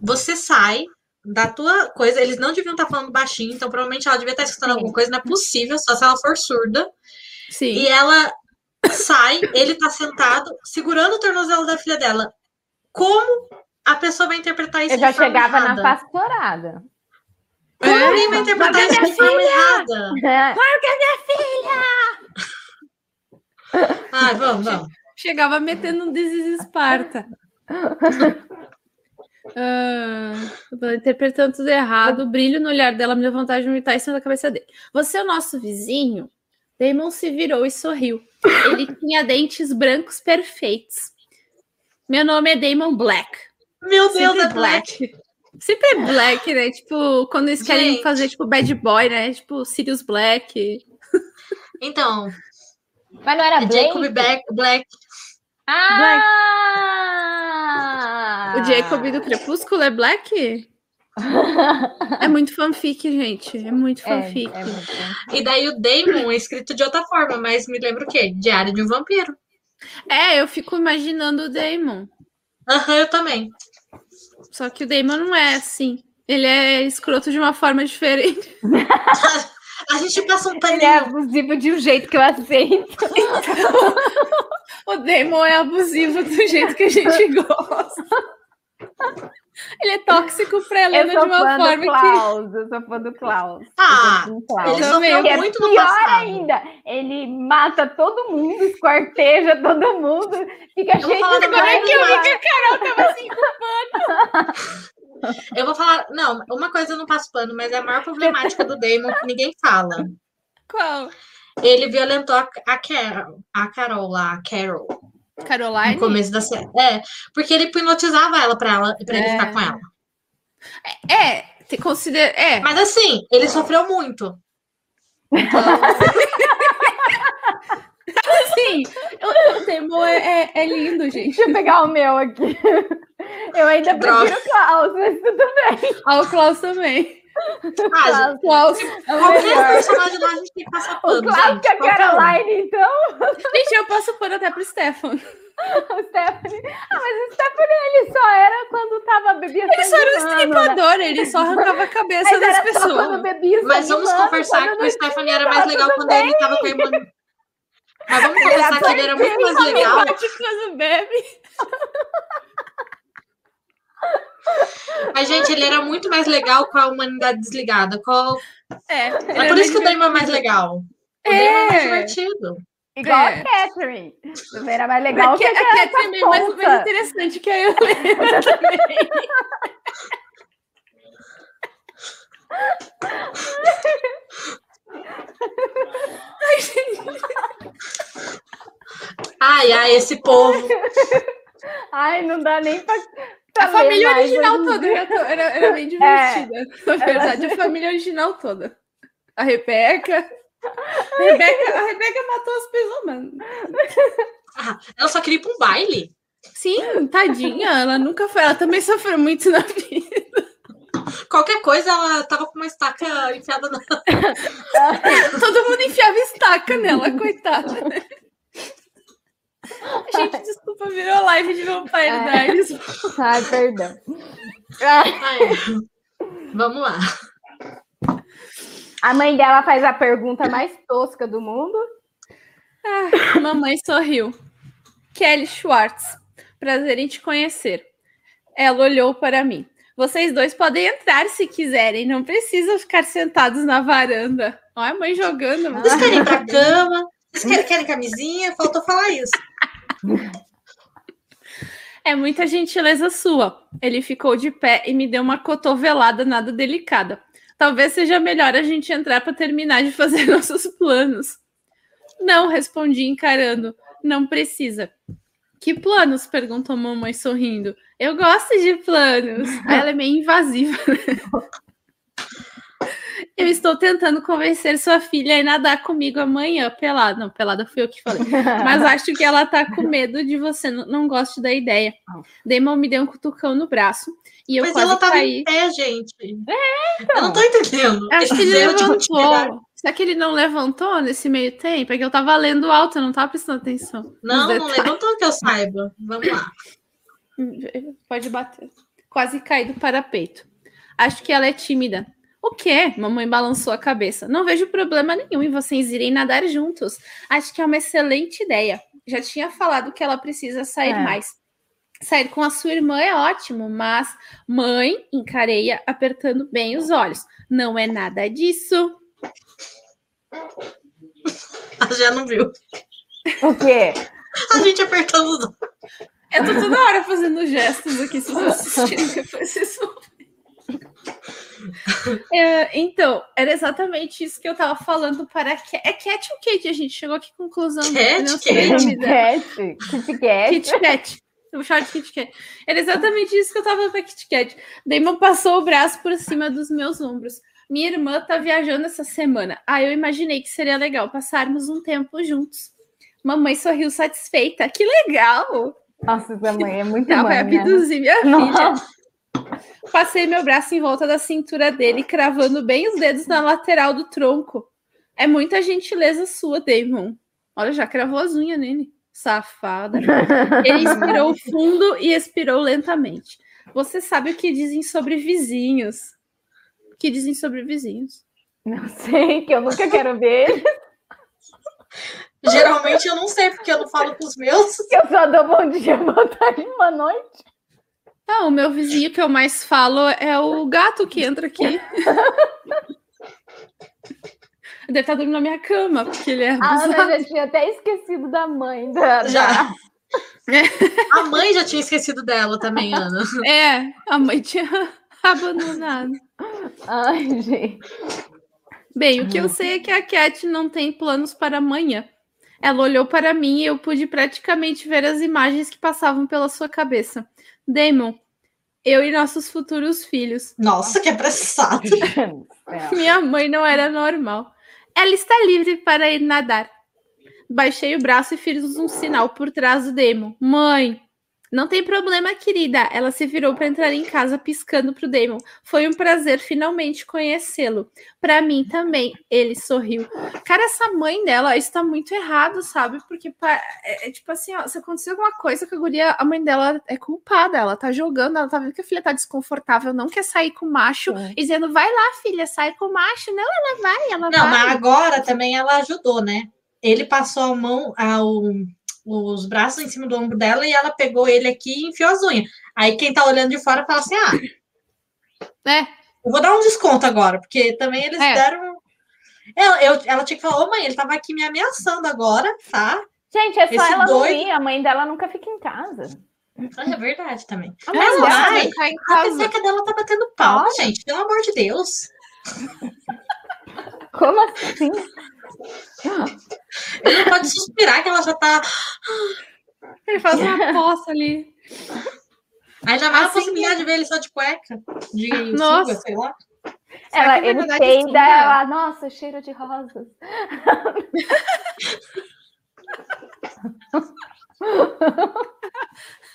Você sai da tua coisa, eles não deviam estar falando baixinho, então provavelmente ela devia estar escutando Sim. alguma coisa, não é possível, só se ela for surda. Sim. E ela sai, ele tá sentado, segurando o tornozelo da filha dela. Como a pessoa vai interpretar isso Eu já chegava errada? na pastorada. Como é, alguém vai interpretar isso de forma errada? É. Larga minha filha! Ai, vamos, vamos. Chegava metendo um desesparta. Uh, <laughs> interpretando tudo errado, o brilho no olhar dela me deu vontade de vomitar em cima da cabeça dele. Você é o nosso vizinho? Damon se virou e sorriu. Ele tinha dentes brancos perfeitos. Meu nome é Damon Black. Meu Deus, Sempre é Black. Black. Sempre é Black, né? Tipo, quando eles Gente. querem fazer, tipo, bad boy, né? Tipo, Sirius Black. Então. Mas não era Jacob Black. Black. Ah! O Jacob do Crepúsculo é Black? É muito fanfic, gente. É muito fanfic. É, é muito E daí o Damon é escrito de outra forma, mas me lembra o quê? Diário de um Vampiro. É, eu fico imaginando o Damon. Aham, uhum, eu também. Só que o Damon não é assim. Ele é escroto de uma forma diferente. <laughs> A gente passa um paninho. Ele é abusivo de um jeito que eu aceito. Então, <laughs> o Damon é abusivo do jeito que a gente gosta. <laughs> Ele é tóxico pra Helena de uma forma Klaus, que... Eu sou fã do Klaus. Ah, Klaus. ele sofreu é muito no passado. ainda, ele mata todo mundo, esquarteja todo mundo, fica cheio de... Agora é que eu vi que a Carol tava assim culpando. Eu vou falar... Não, uma coisa eu não passo pano, mas é a maior problemática do Damon que ninguém fala. Qual? Ele violentou a, a Carol, a Carol lá, a Carol. Caroline? No começo da série. É, porque ele hipnotizava ela pra, ela, pra é. ele ficar com ela. É, te considera. É. Mas assim, ele sofreu muito. Então... <laughs> Sim, o, o Temor é, é, é, lindo, gente. Deixa eu pegar o meu aqui. Eu ainda prefiro o Klaus, mas tudo bem. Ah, o Klaus também. Ah, Klaus, qualquer personagem lá a gente tem que passar pano. O Klaus gente, que a Caroline, um. então. Gente, eu passo pano até pro Stefan. <laughs> o Stephanie. Ah, mas o Stephanie ele só era quando tava bebendo. Ele só era um estripador, né? ele só arrancava a cabeça das pessoas. Mas vamos conversar que o Stephanie era mais legal quando bem. ele tava com a irmã. Mas vamos conversar que ele era muito mais legal. Quando bebe. <laughs> Mas, gente, ele era muito mais legal com a humanidade desligada. Qual... É, é por isso que o Damon é mais legal. O é. Damon é mais divertido. Igual é. a Catherine. Também era mais legal a que, a, a Catherine é mais, mais interessante que a Helena também. Ai, gente. Ai, ai, esse povo. Ai, não dá nem pra a família original toda era, era, era bem <laughs> é. divertida. É. Na <laughs> verdade, a família original toda. A Rebeca. A Rebeca, a Rebeca matou as pessoas, mano. Ah, ela só queria ir pra um baile. Sim, tadinha. Ela nunca foi. Ela também sofreu muito na vida. Qualquer coisa, ela tava com uma estaca enfiada na. <laughs> Todo mundo enfiava estaca nela, coitada. <laughs> Gente, desculpa, virou live de Vampire é. Diaries. Ai, perdão. Ai, vamos lá. A mãe dela faz a pergunta mais tosca do mundo. Ah, mamãe sorriu. Kelly Schwartz, prazer em te conhecer. Ela olhou para mim. Vocês dois podem entrar se quiserem, não precisam ficar sentados na varanda. Olha a mãe jogando. Vocês querem ir pra cama? Vocês querem, querem camisinha? Faltou falar isso. É muita gentileza sua. Ele ficou de pé e me deu uma cotovelada nada delicada. Talvez seja melhor a gente entrar para terminar de fazer <laughs> nossos planos. Não, respondi encarando. Não precisa. Que planos? perguntou mamãe sorrindo. Eu gosto de planos. Ela é meio invasiva. <laughs> <laughs> Eu estou tentando convencer sua filha a nadar comigo amanhã, pelada. Não, pelada fui eu que falei. Mas <laughs> acho que ela tá com medo de você, não, não gosto da ideia. Damon me deu um cutucão no braço. E eu Mas ela tava caí. em pé, gente. É, então. Eu não tô entendendo. Acho que ele levantou. Será que ele não levantou nesse meio tempo? É que eu tava lendo alto, eu não tava prestando atenção. Não, não levantou que eu saiba. Vamos lá. Pode bater. Quase caí do parapeito. Acho que ela é tímida. O quê? Mamãe balançou a cabeça. Não vejo problema nenhum em vocês irem nadar juntos. Acho que é uma excelente ideia. Já tinha falado que ela precisa sair é. mais. Sair com a sua irmã é ótimo, mas mãe, encareia apertando bem os olhos. Não é nada disso. Já não viu. O quê? A gente apertando os olhos. Eu tô toda hora fazendo gestos aqui, se vocês assistirem depois vocês vão é, então, era exatamente isso que eu tava falando para a Cat. É Cat ou Kate? A gente chegou aqui conclusão. Cat, não sei Cat. Cat. Kit Kat. Kit Kat. Eu vou chamar de Kit Kat. Era exatamente isso que eu tava falando para Kit Kat. Damon passou o braço por cima dos meus ombros. Minha irmã tá viajando essa semana. Ah, eu imaginei que seria legal passarmos um tempo juntos. Mamãe sorriu satisfeita. Que legal! Nossa, essa mãe é muito Ela vai né? abduzir minha Nossa. filha. Passei meu braço em volta da cintura dele, cravando bem os dedos na lateral do tronco. É muita gentileza sua, Damon. Olha, já cravou as unhas nele. Safada. Ele inspirou fundo e expirou lentamente. Você sabe o que dizem sobre vizinhos? O que dizem sobre vizinhos? Não sei, que eu nunca quero ver. Geralmente eu não sei, porque eu não falo com os meus. Eu só dou bom dia, boa tarde, boa noite. Não, o meu vizinho que eu mais falo é o gato que entra aqui. Deve estar dormindo na minha cama, porque ele é. A Ana já tinha até esquecido da mãe da. Já. A mãe já tinha esquecido dela também, Ana. <laughs> É, a mãe tinha <laughs> abandonado. Ai, gente. Bem, o que eu sei é que a Cat não tem planos para amanhã. Ela olhou para mim e eu pude praticamente ver as imagens que passavam pela sua cabeça. Damon, eu e nossos futuros filhos. Nossa, que apressado. <laughs> Minha mãe não era normal. Ela está livre para ir nadar. Baixei o braço e fiz um sinal por trás do Damon. Mãe, não tem problema, querida. Ela se virou para entrar em casa, piscando para o Damon. Foi um prazer finalmente conhecê-lo. Para mim também. Ele sorriu. Cara, essa mãe dela está muito errado, sabe? Porque é, é, tipo assim, ó, se acontecer alguma coisa com a guria, a mãe dela é culpada. Ela tá jogando, ela tá vendo que a filha tá desconfortável, não quer sair com o macho, é. dizendo: vai lá, filha, sai com o macho. Não, ela vai, ela não, vai. Não, mas agora também ela ajudou, né? Ele passou a mão ao os braços em cima do ombro dela e ela pegou ele aqui e enfiou as unhas. Aí quem tá olhando de fora fala assim: ah, é. eu vou dar um desconto agora, porque também eles é. deram. Ela, eu, ela tinha que falar: ô mãe, ele tava aqui me ameaçando agora, tá? Gente, é só Esse ela doido... não ir, a mãe dela nunca fica em casa. É verdade também. A mãe dela mãe, a peseca dela tá batendo pau, gente, pelo amor de Deus. Como assim? Ele não pode suspirar que ela já tá. Ele faz uma <laughs> poça ali. Aí já vai assim, a possibilidade de ver ele só de cueca. De nossa. Suga, sei lá. Ela, ele peida, ela, nossa, cheiro de rosas. <laughs> <laughs>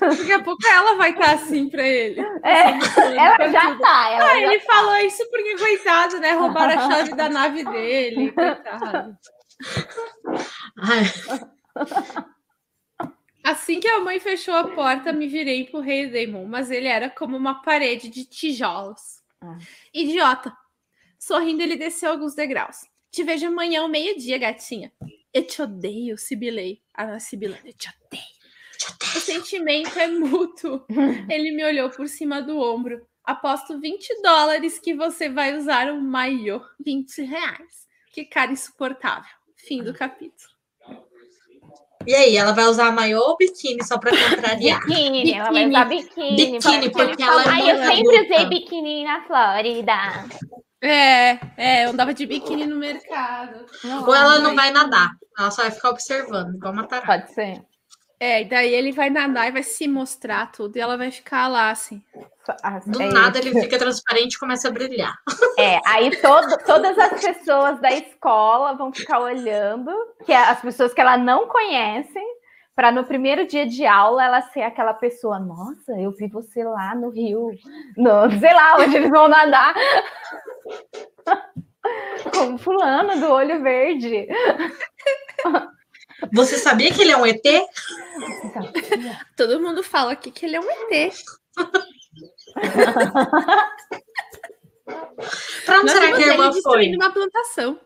Daqui a pouco ela vai estar tá assim para ele. É, ela já tá. Ela ah, já ele tá. falou isso porque, coitado, né? Roubaram a chave da <laughs> nave dele. Coitado. Assim que a mãe fechou a porta, me virei pro rei Damon, mas ele era como uma parede de tijolos. Ah. Idiota. Sorrindo, ele desceu alguns degraus. Te vejo amanhã ao meio-dia, gatinha. Eu te odeio, Sibilei. Ah, Sibilei, eu te odeio. O sentimento é mútuo. <laughs> Ele me olhou por cima do ombro. Aposto 20 dólares que você vai usar um maiô. 20 reais. Que cara insuportável. Fim do capítulo. E aí, ela vai usar maiô ou biquíni só para contrariar? Biquíni, biquíni, ela vai usar biquíni. Biquíni, porque ela Ai, eu sempre usei biquíni na Flórida. É, é, eu andava de biquíni no mercado. Ou ela não vai nadar, ela só vai ficar observando, igual uma tarada. Pode ser. É, e daí ele vai nadar e vai se mostrar tudo, e ela vai ficar lá, assim. Do é nada isso. ele fica transparente e começa a brilhar. <laughs> É, aí todo, todas as pessoas da escola vão ficar olhando, que é as pessoas que ela não conhece, para no primeiro dia de aula ela ser aquela pessoa, nossa, eu vi você lá no Rio, no, sei lá, onde eles vão nadar. <laughs> Como fulano do olho verde. <laughs> Você sabia que ele é um ET? Todo mundo fala aqui que ele é um ET. <laughs> Pra onde será que a irmã foi? uma plantação.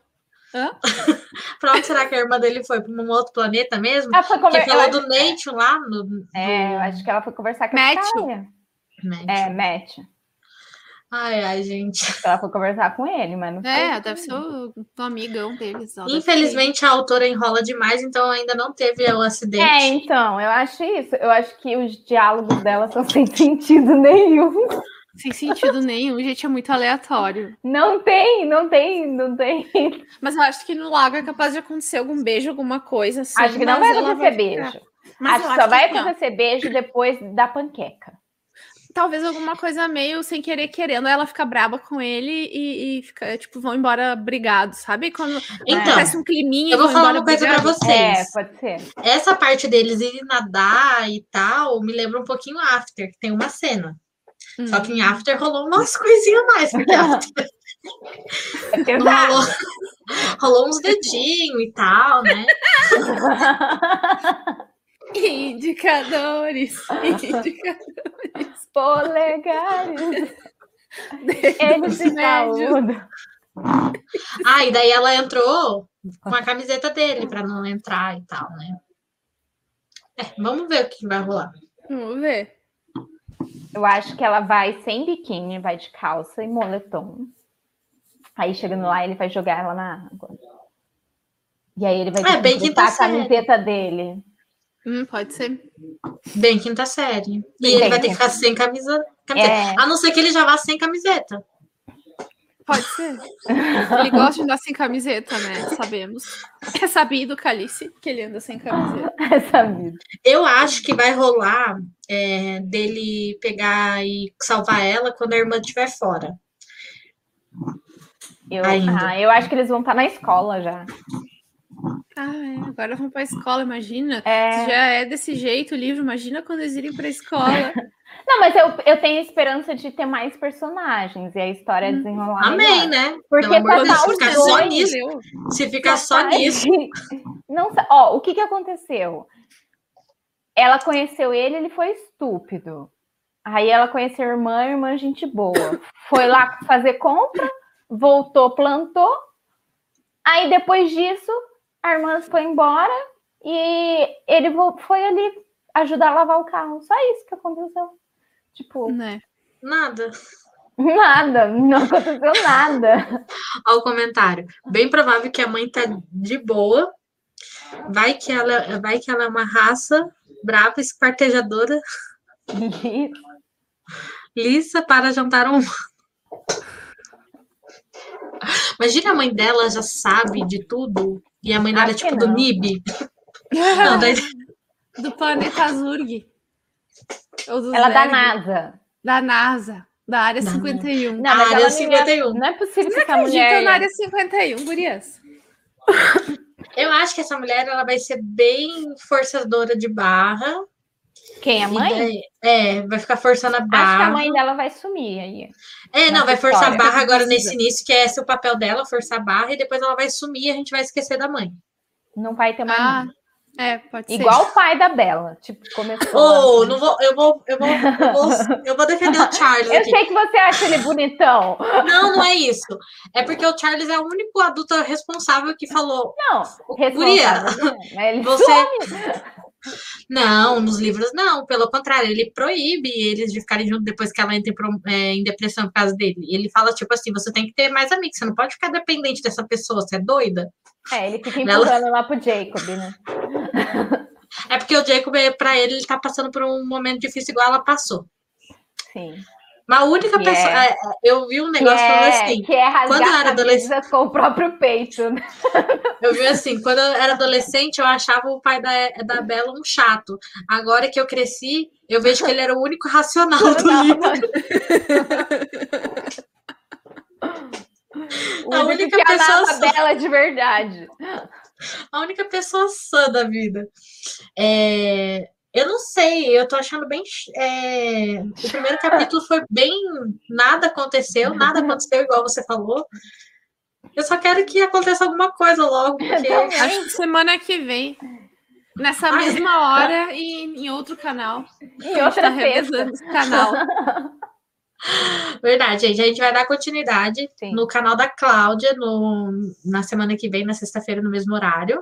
<laughs> pra onde será que a irmã dele foi? Para um outro planeta mesmo? Ela foi conver... Que falou do Nate lá. No... É, eu acho que ela foi conversar com a É, Matt. Ai, ai, gente. <laughs> Ela foi conversar com ele, mas não É, deve ser o, o amigão deles. Infelizmente, a autora enrola demais, então ainda não teve o acidente. É, então, eu acho isso. Eu acho que os diálogos dela são <laughs> sem sentido nenhum. Sem sentido nenhum, gente, é muito aleatório. Não tem, não tem, não tem. Mas eu acho que no lago é capaz de acontecer algum beijo, alguma coisa assim. Acho que não vai acontecer vai beijo. Mas acho que só vai acontecer beijo depois da panqueca. Talvez alguma coisa meio sem querer querendo, ela fica braba com ele e, e fica, tipo, vão embora brigados, sabe? Quando então, acontece um climinha. Eu vou falar uma coisa para vocês. É, pode ser. Essa parte deles irem nadar e tal, me lembra um pouquinho After, que tem uma cena. Hum. Só que em After rolou umas coisinhas mais, porque <laughs> After. É rolou, rolou uns dedinhos e tal, né? <laughs> Indicadores, <laughs> indicadores. Polegares. Eles de saúde. Ah, e daí ela entrou com a camiseta dele para não entrar e tal, né? É, vamos ver o que vai rolar. Vamos ver. Eu acho que ela vai sem biquíni, vai de calça e moletom. Aí chegando lá, ele vai jogar ela na água. E aí ele vai é, bem a camiseta dele. Hum, pode ser. Bem quinta série. E ele vai ter que ficar sem camisa, camiseta. É. A não ser que ele já vá sem camiseta. Pode ser. Ele gosta de andar sem camiseta, né? Sabemos. É sabido, Calice, que ele anda sem camiseta. <laughs> É sabido. Eu acho que vai rolar é, dele pegar e salvar ela quando a irmã estiver fora. Eu, ah, eu acho que eles vão estar na escola já. Ah, é. agora vão para a escola, imagina. É... Já é desse jeito o livro, imagina quando eles irem para a escola. <laughs> Não, mas eu, eu tenho esperança de ter mais personagens e a história hum. desenrolar. Amém, melhor. né? Porque Pelo Deus, se ficar só nisso. Se ficar só nisso. Não, ó, o que, que aconteceu? Ela conheceu ele, ele foi estúpido. Aí ela conheceu a irmã, a irmã gente boa. Foi lá fazer compra, voltou, plantou. Aí depois disso, a irmã foi embora e ele foi ali ajudar a lavar o carro. Só isso que aconteceu. Tipo, né? Nada. Nada, não aconteceu nada. <laughs> Olha o comentário. Bem provável que a mãe tá de boa. Vai que ela, vai que ela é uma raça brava, esquartejadora. <laughs> Lisa para jantar um. Imagina a mãe dela já sabe de tudo e a mãe dela é tipo do NIB. <laughs> Não, daí... Do planeta Zurg. Ela é da NASA. Da NASA. Da área da 51. Não, mas área 51. Não é possível que essa mulher. na área 51, Gurias. Eu acho que essa mulher ela vai ser bem forçadora de barra. Quem? A mãe? Daí, é, vai ficar forçando a barra. Acho que a mãe dela vai sumir aí. É, não, vai forçar a barra agora nesse início, que é esse o papel dela, forçar a barra, e depois ela vai sumir e a gente vai esquecer da mãe. Não vai ter mais. Ah, é, pode ser. Igual o pai da Bela. Tipo, começou. Oh, não vou, eu vou, eu vou, eu vou, eu vou defender o Charles. eu aqui. sei que você acha ele bonitão. Não, não é isso. É porque o Charles é o único adulto responsável que falou. Não, responsável. Né? Ele você. Some. Não, nos livros não, pelo contrário, ele proíbe eles de ficarem juntos depois que ela entra é, em depressão por causa dele. Ele fala, tipo assim, você tem que ter mais amigos, você não pode ficar dependente dessa pessoa, você é doida? É, ele fica empurrando ela... lá pro Jacob, né? <laughs> É porque o Jacob, para ele, ele tá passando por um momento difícil igual ela passou. Sim. Mas a única que pessoa. É, é, eu vi um negócio que falando é, assim. Que é quando eu era adolescente. com o próprio peito. Né? <laughs> Eu vi assim, quando eu era adolescente, eu achava o pai da, da Bela um chato. Agora que eu cresci, eu vejo que ele era o único racional do livro. <laughs> <laughs> a única pessoa. A Bela de verdade. A única pessoa sã da vida. É, eu não sei, eu tô achando bem. É... O primeiro capítulo foi bem. Nada aconteceu, nada aconteceu igual você falou. Eu só quero que aconteça alguma coisa logo. <laughs> Porque... Acho que semana que vem. Nessa Ai. mesma hora e em outro canal. Em outra tá canal. <laughs> Verdade, gente. A gente vai dar continuidade Sim. no canal da Cláudia no, na semana que vem, na sexta-feira, no mesmo horário.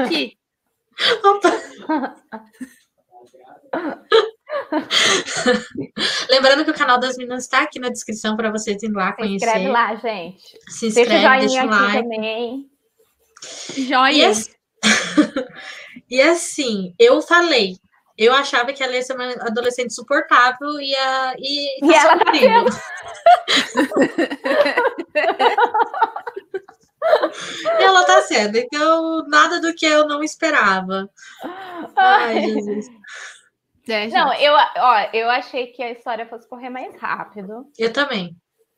Aqui. Lembrando que o canal das meninas está aqui na descrição para vocês irem lá conhecer. Se inscreve lá, gente. Se inscreve, deixa, o like. Também. Joia. E assim, <laughs> e assim, eu falei, eu achava que ela ia ser uma adolescente suportável e, a, e, e ela tá <laughs> então nada do que eu não esperava. Ai, Jesus. É, não, eu, ó, eu achei que a história fosse correr mais rápido. Eu também.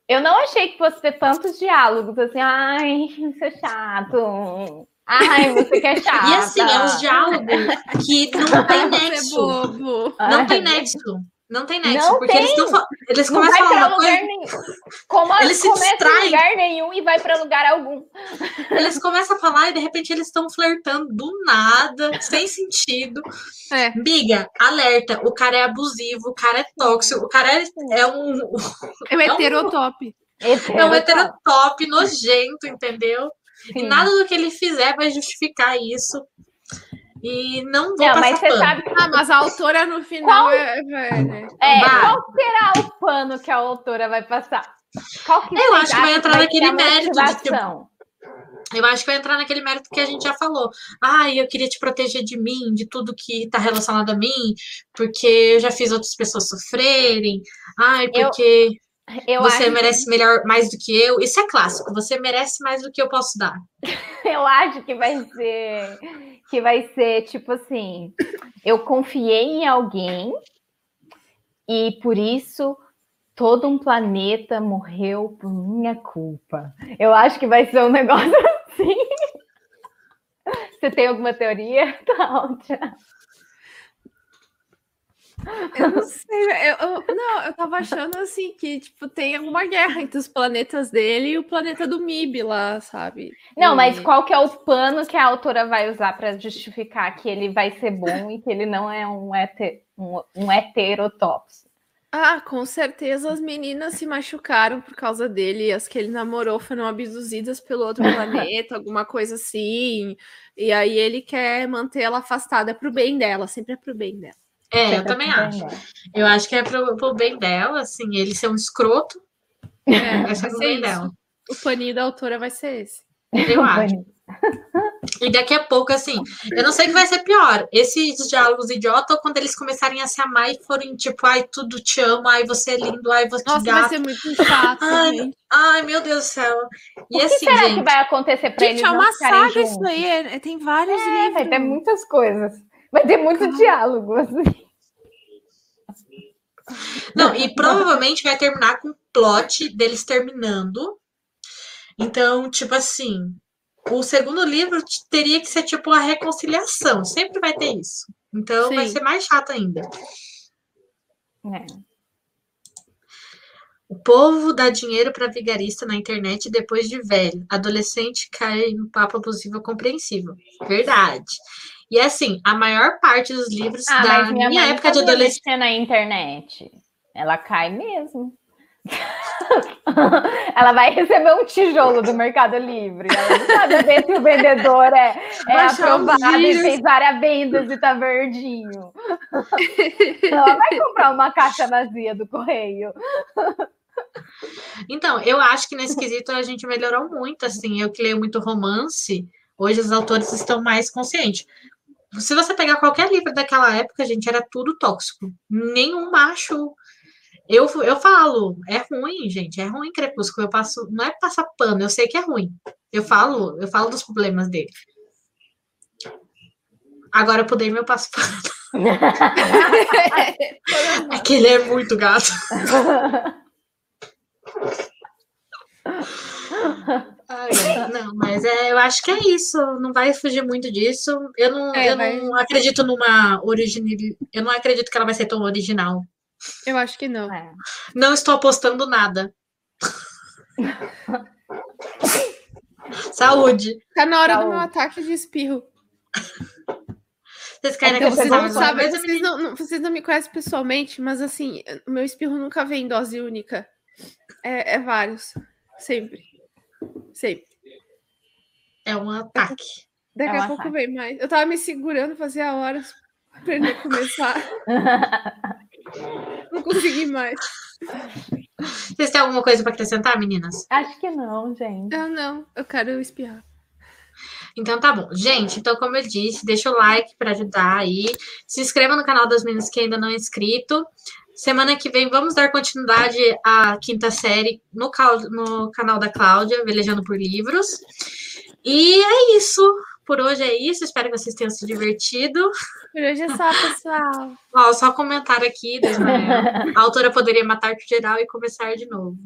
Eu não achei que fosse ter tantos diálogos, assim, ai, <laughs> isso é chato. Ai, você que é chata. <laughs> E assim, é uns diálogos que não tem <laughs> nexo. Não tem nexo. Não tem nexo, não porque tem. eles, tão, eles não começam a falar uma coisa. Nenhum. Como <laughs> eles se distraem. em lugar nenhum e vai para lugar algum. <laughs> Eles começam a falar e de repente eles estão flertando do nada, <laughs> sem sentido. É. Biga, alerta, o cara é abusivo, o cara é tóxico, o cara é, é um. É um heterotop. É um heterotop nojento, entendeu? Sim. E nada do que ele fizer vai justificar isso. E não vou não, mas você pano. sabe que... ah, mas a autora no final qual... é, é, é qual será o pano que a autora vai passar? Qual que eu acho que vai entrar naquele mérito de tipo, eu acho que vai entrar naquele mérito que a gente já falou. Ah, eu queria te proteger de mim, de tudo que está relacionado a mim, porque eu já fiz outras pessoas sofrerem. Ai, porque eu, eu você merece que... melhor mais do que eu. Isso é clássico. Você merece mais do que eu posso dar. <laughs> eu acho que vai ser que vai ser tipo assim: eu confiei em alguém e por isso todo um planeta morreu por minha culpa. Eu acho que vai ser um <laughs> negócio assim. Você tem alguma teoria, Cláudia? Eu não sei, eu, eu, não, eu tava achando assim que, tipo, tem alguma guerra entre os planetas dele e o planeta do Mib lá, sabe? Não, e... mas qual que é o pano que a autora vai usar para justificar que ele vai ser bom e que ele não é um, heter, um, um heterotops? Ah, com certeza as meninas se machucaram por causa dele, as que ele namorou foram abduzidas pelo outro <laughs> planeta, alguma coisa assim. E aí ele quer manter ela afastada pro bem dela, sempre é pro bem dela. É, eu também acho. Dela. Eu acho que é pro, pro bem dela, assim, ele ser um escroto. É, vai ser pro bem dela. O paninho da autora vai ser esse. Eu <laughs> acho. E daqui a pouco, assim, eu não sei o que vai ser pior. Esses diálogos idiotas ou quando eles começarem a se amar e forem tipo, ai, tudo te amo, ai, você é lindo, ai, você Nossa, gato. vai ser muito chato. Ai, ai, meu Deus do céu. E o que assim, será gente... que vai acontecer pra gente, eles? É uma saga isso aí, é, tem vários é, livros. Vai ter muitas coisas. Vai ter muito diálogo. Assim. Não, e <laughs> provavelmente vai terminar com o plot deles terminando. Então, tipo assim, o segundo livro teria que ser tipo a reconciliação. Sempre vai ter isso. Então Sim. vai ser mais chato ainda. É. O povo dá dinheiro para vigarista na internet depois de velho. Adolescente cai no papo abusivo compreensível. Verdade. E assim, a maior parte dos livros ah, da minha, minha época de adolescente. na internet. Ela cai mesmo. <laughs> ela vai receber um tijolo do Mercado Livre. Ela não sabe ver se o vendedor é, é aprovado e fez várias vendas e tá verdinho. ela vai comprar uma caixa vazia do correio. Então, eu acho que nesse quesito a gente melhorou muito. Assim, eu que leio muito romance, hoje os autores estão mais conscientes. Se você pegar qualquer livro daquela época, gente, era tudo tóxico. Nenhum macho eu, eu falo, é ruim, gente, é ruim Crepúsculo. Eu passo, não é passar pano, eu sei que é ruim. Eu falo, eu falo dos problemas dele. Agora o poder meu passo pano. <laughs> é que ele é muito gato. <laughs> Ai, não, mas é, eu acho que é isso. Não vai fugir muito disso. Eu não, é, eu vai... não acredito numa original. Eu não acredito que ela vai ser tão original. Eu acho que não. É. Não estou apostando nada. Saúde. Tá na hora Saúde. do meu ataque de espirro. Vocês querem então, vocês não sabem, vocês não, não, vocês não me conhecem pessoalmente, mas assim, o meu espirro nunca vem em dose única. É, é vários. Sempre. Sempre. É um ataque. Daqui é um a pouco vem mais. Eu tava me segurando, fazia horas pra ele começar. <laughs> Não consegui mais. Vocês têm alguma coisa para acrescentar, meninas? Acho que não, gente. Não, não. Eu quero espirrar. Então tá bom. Gente, então como eu disse, deixa o like para ajudar aí. Se inscreva no canal das meninas que ainda não é inscrito. Semana que vem vamos dar continuidade à quinta série no, no canal da Cláudia, Velejando por Livros. E é isso. por hoje é isso. Espero que vocês tenham se divertido. Por hoje é só, pessoal. Ó, só comentário aqui, A autora poderia matar geral e começar de novo.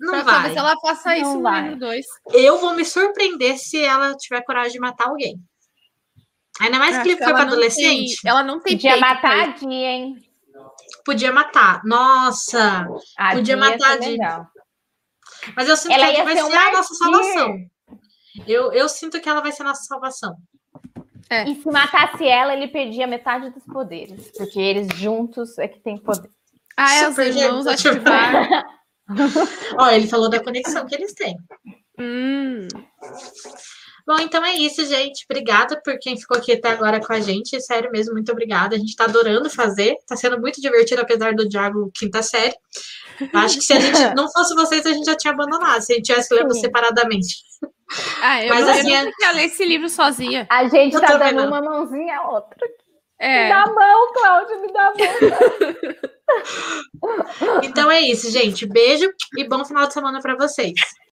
Não pra vai. Talvez ela faça isso Não no vai. livro 2. Eu vou me surpreender se ela tiver coragem de matar alguém. Ainda mais que ele foi para adolescente. Tem, ela não tem Podia matar a Dia, hein? Podia matar. Nossa! A podia matar a Dia. Mas eu sinto ela que vai ser, ser a nossa salvação. Eu, eu sinto que ela vai ser a nossa salvação. É. E se matasse ela, ele perdia metade dos poderes. Porque eles juntos é que tem poder. Ah, é, os irmãos ativar. <laughs> Ó, ele falou da conexão que eles têm. Hum. Bom, então é isso, gente. Obrigada por quem ficou aqui até agora com a gente. Sério mesmo, muito obrigada. A gente tá adorando fazer. Tá sendo muito divertido, apesar do Diago quinta série. Acho que se a gente <laughs> não fosse vocês, a gente já tinha abandonado, se a gente tivesse lendo separadamente. Ah, eu, Mas, não, assim, eu não é... ler esse livro sozinha. A gente eu tá dando uma mãozinha a outra. É. Me dá a mão, Cláudia, me dá a mão. <laughs> então é isso, gente. Beijo e bom final de semana para vocês.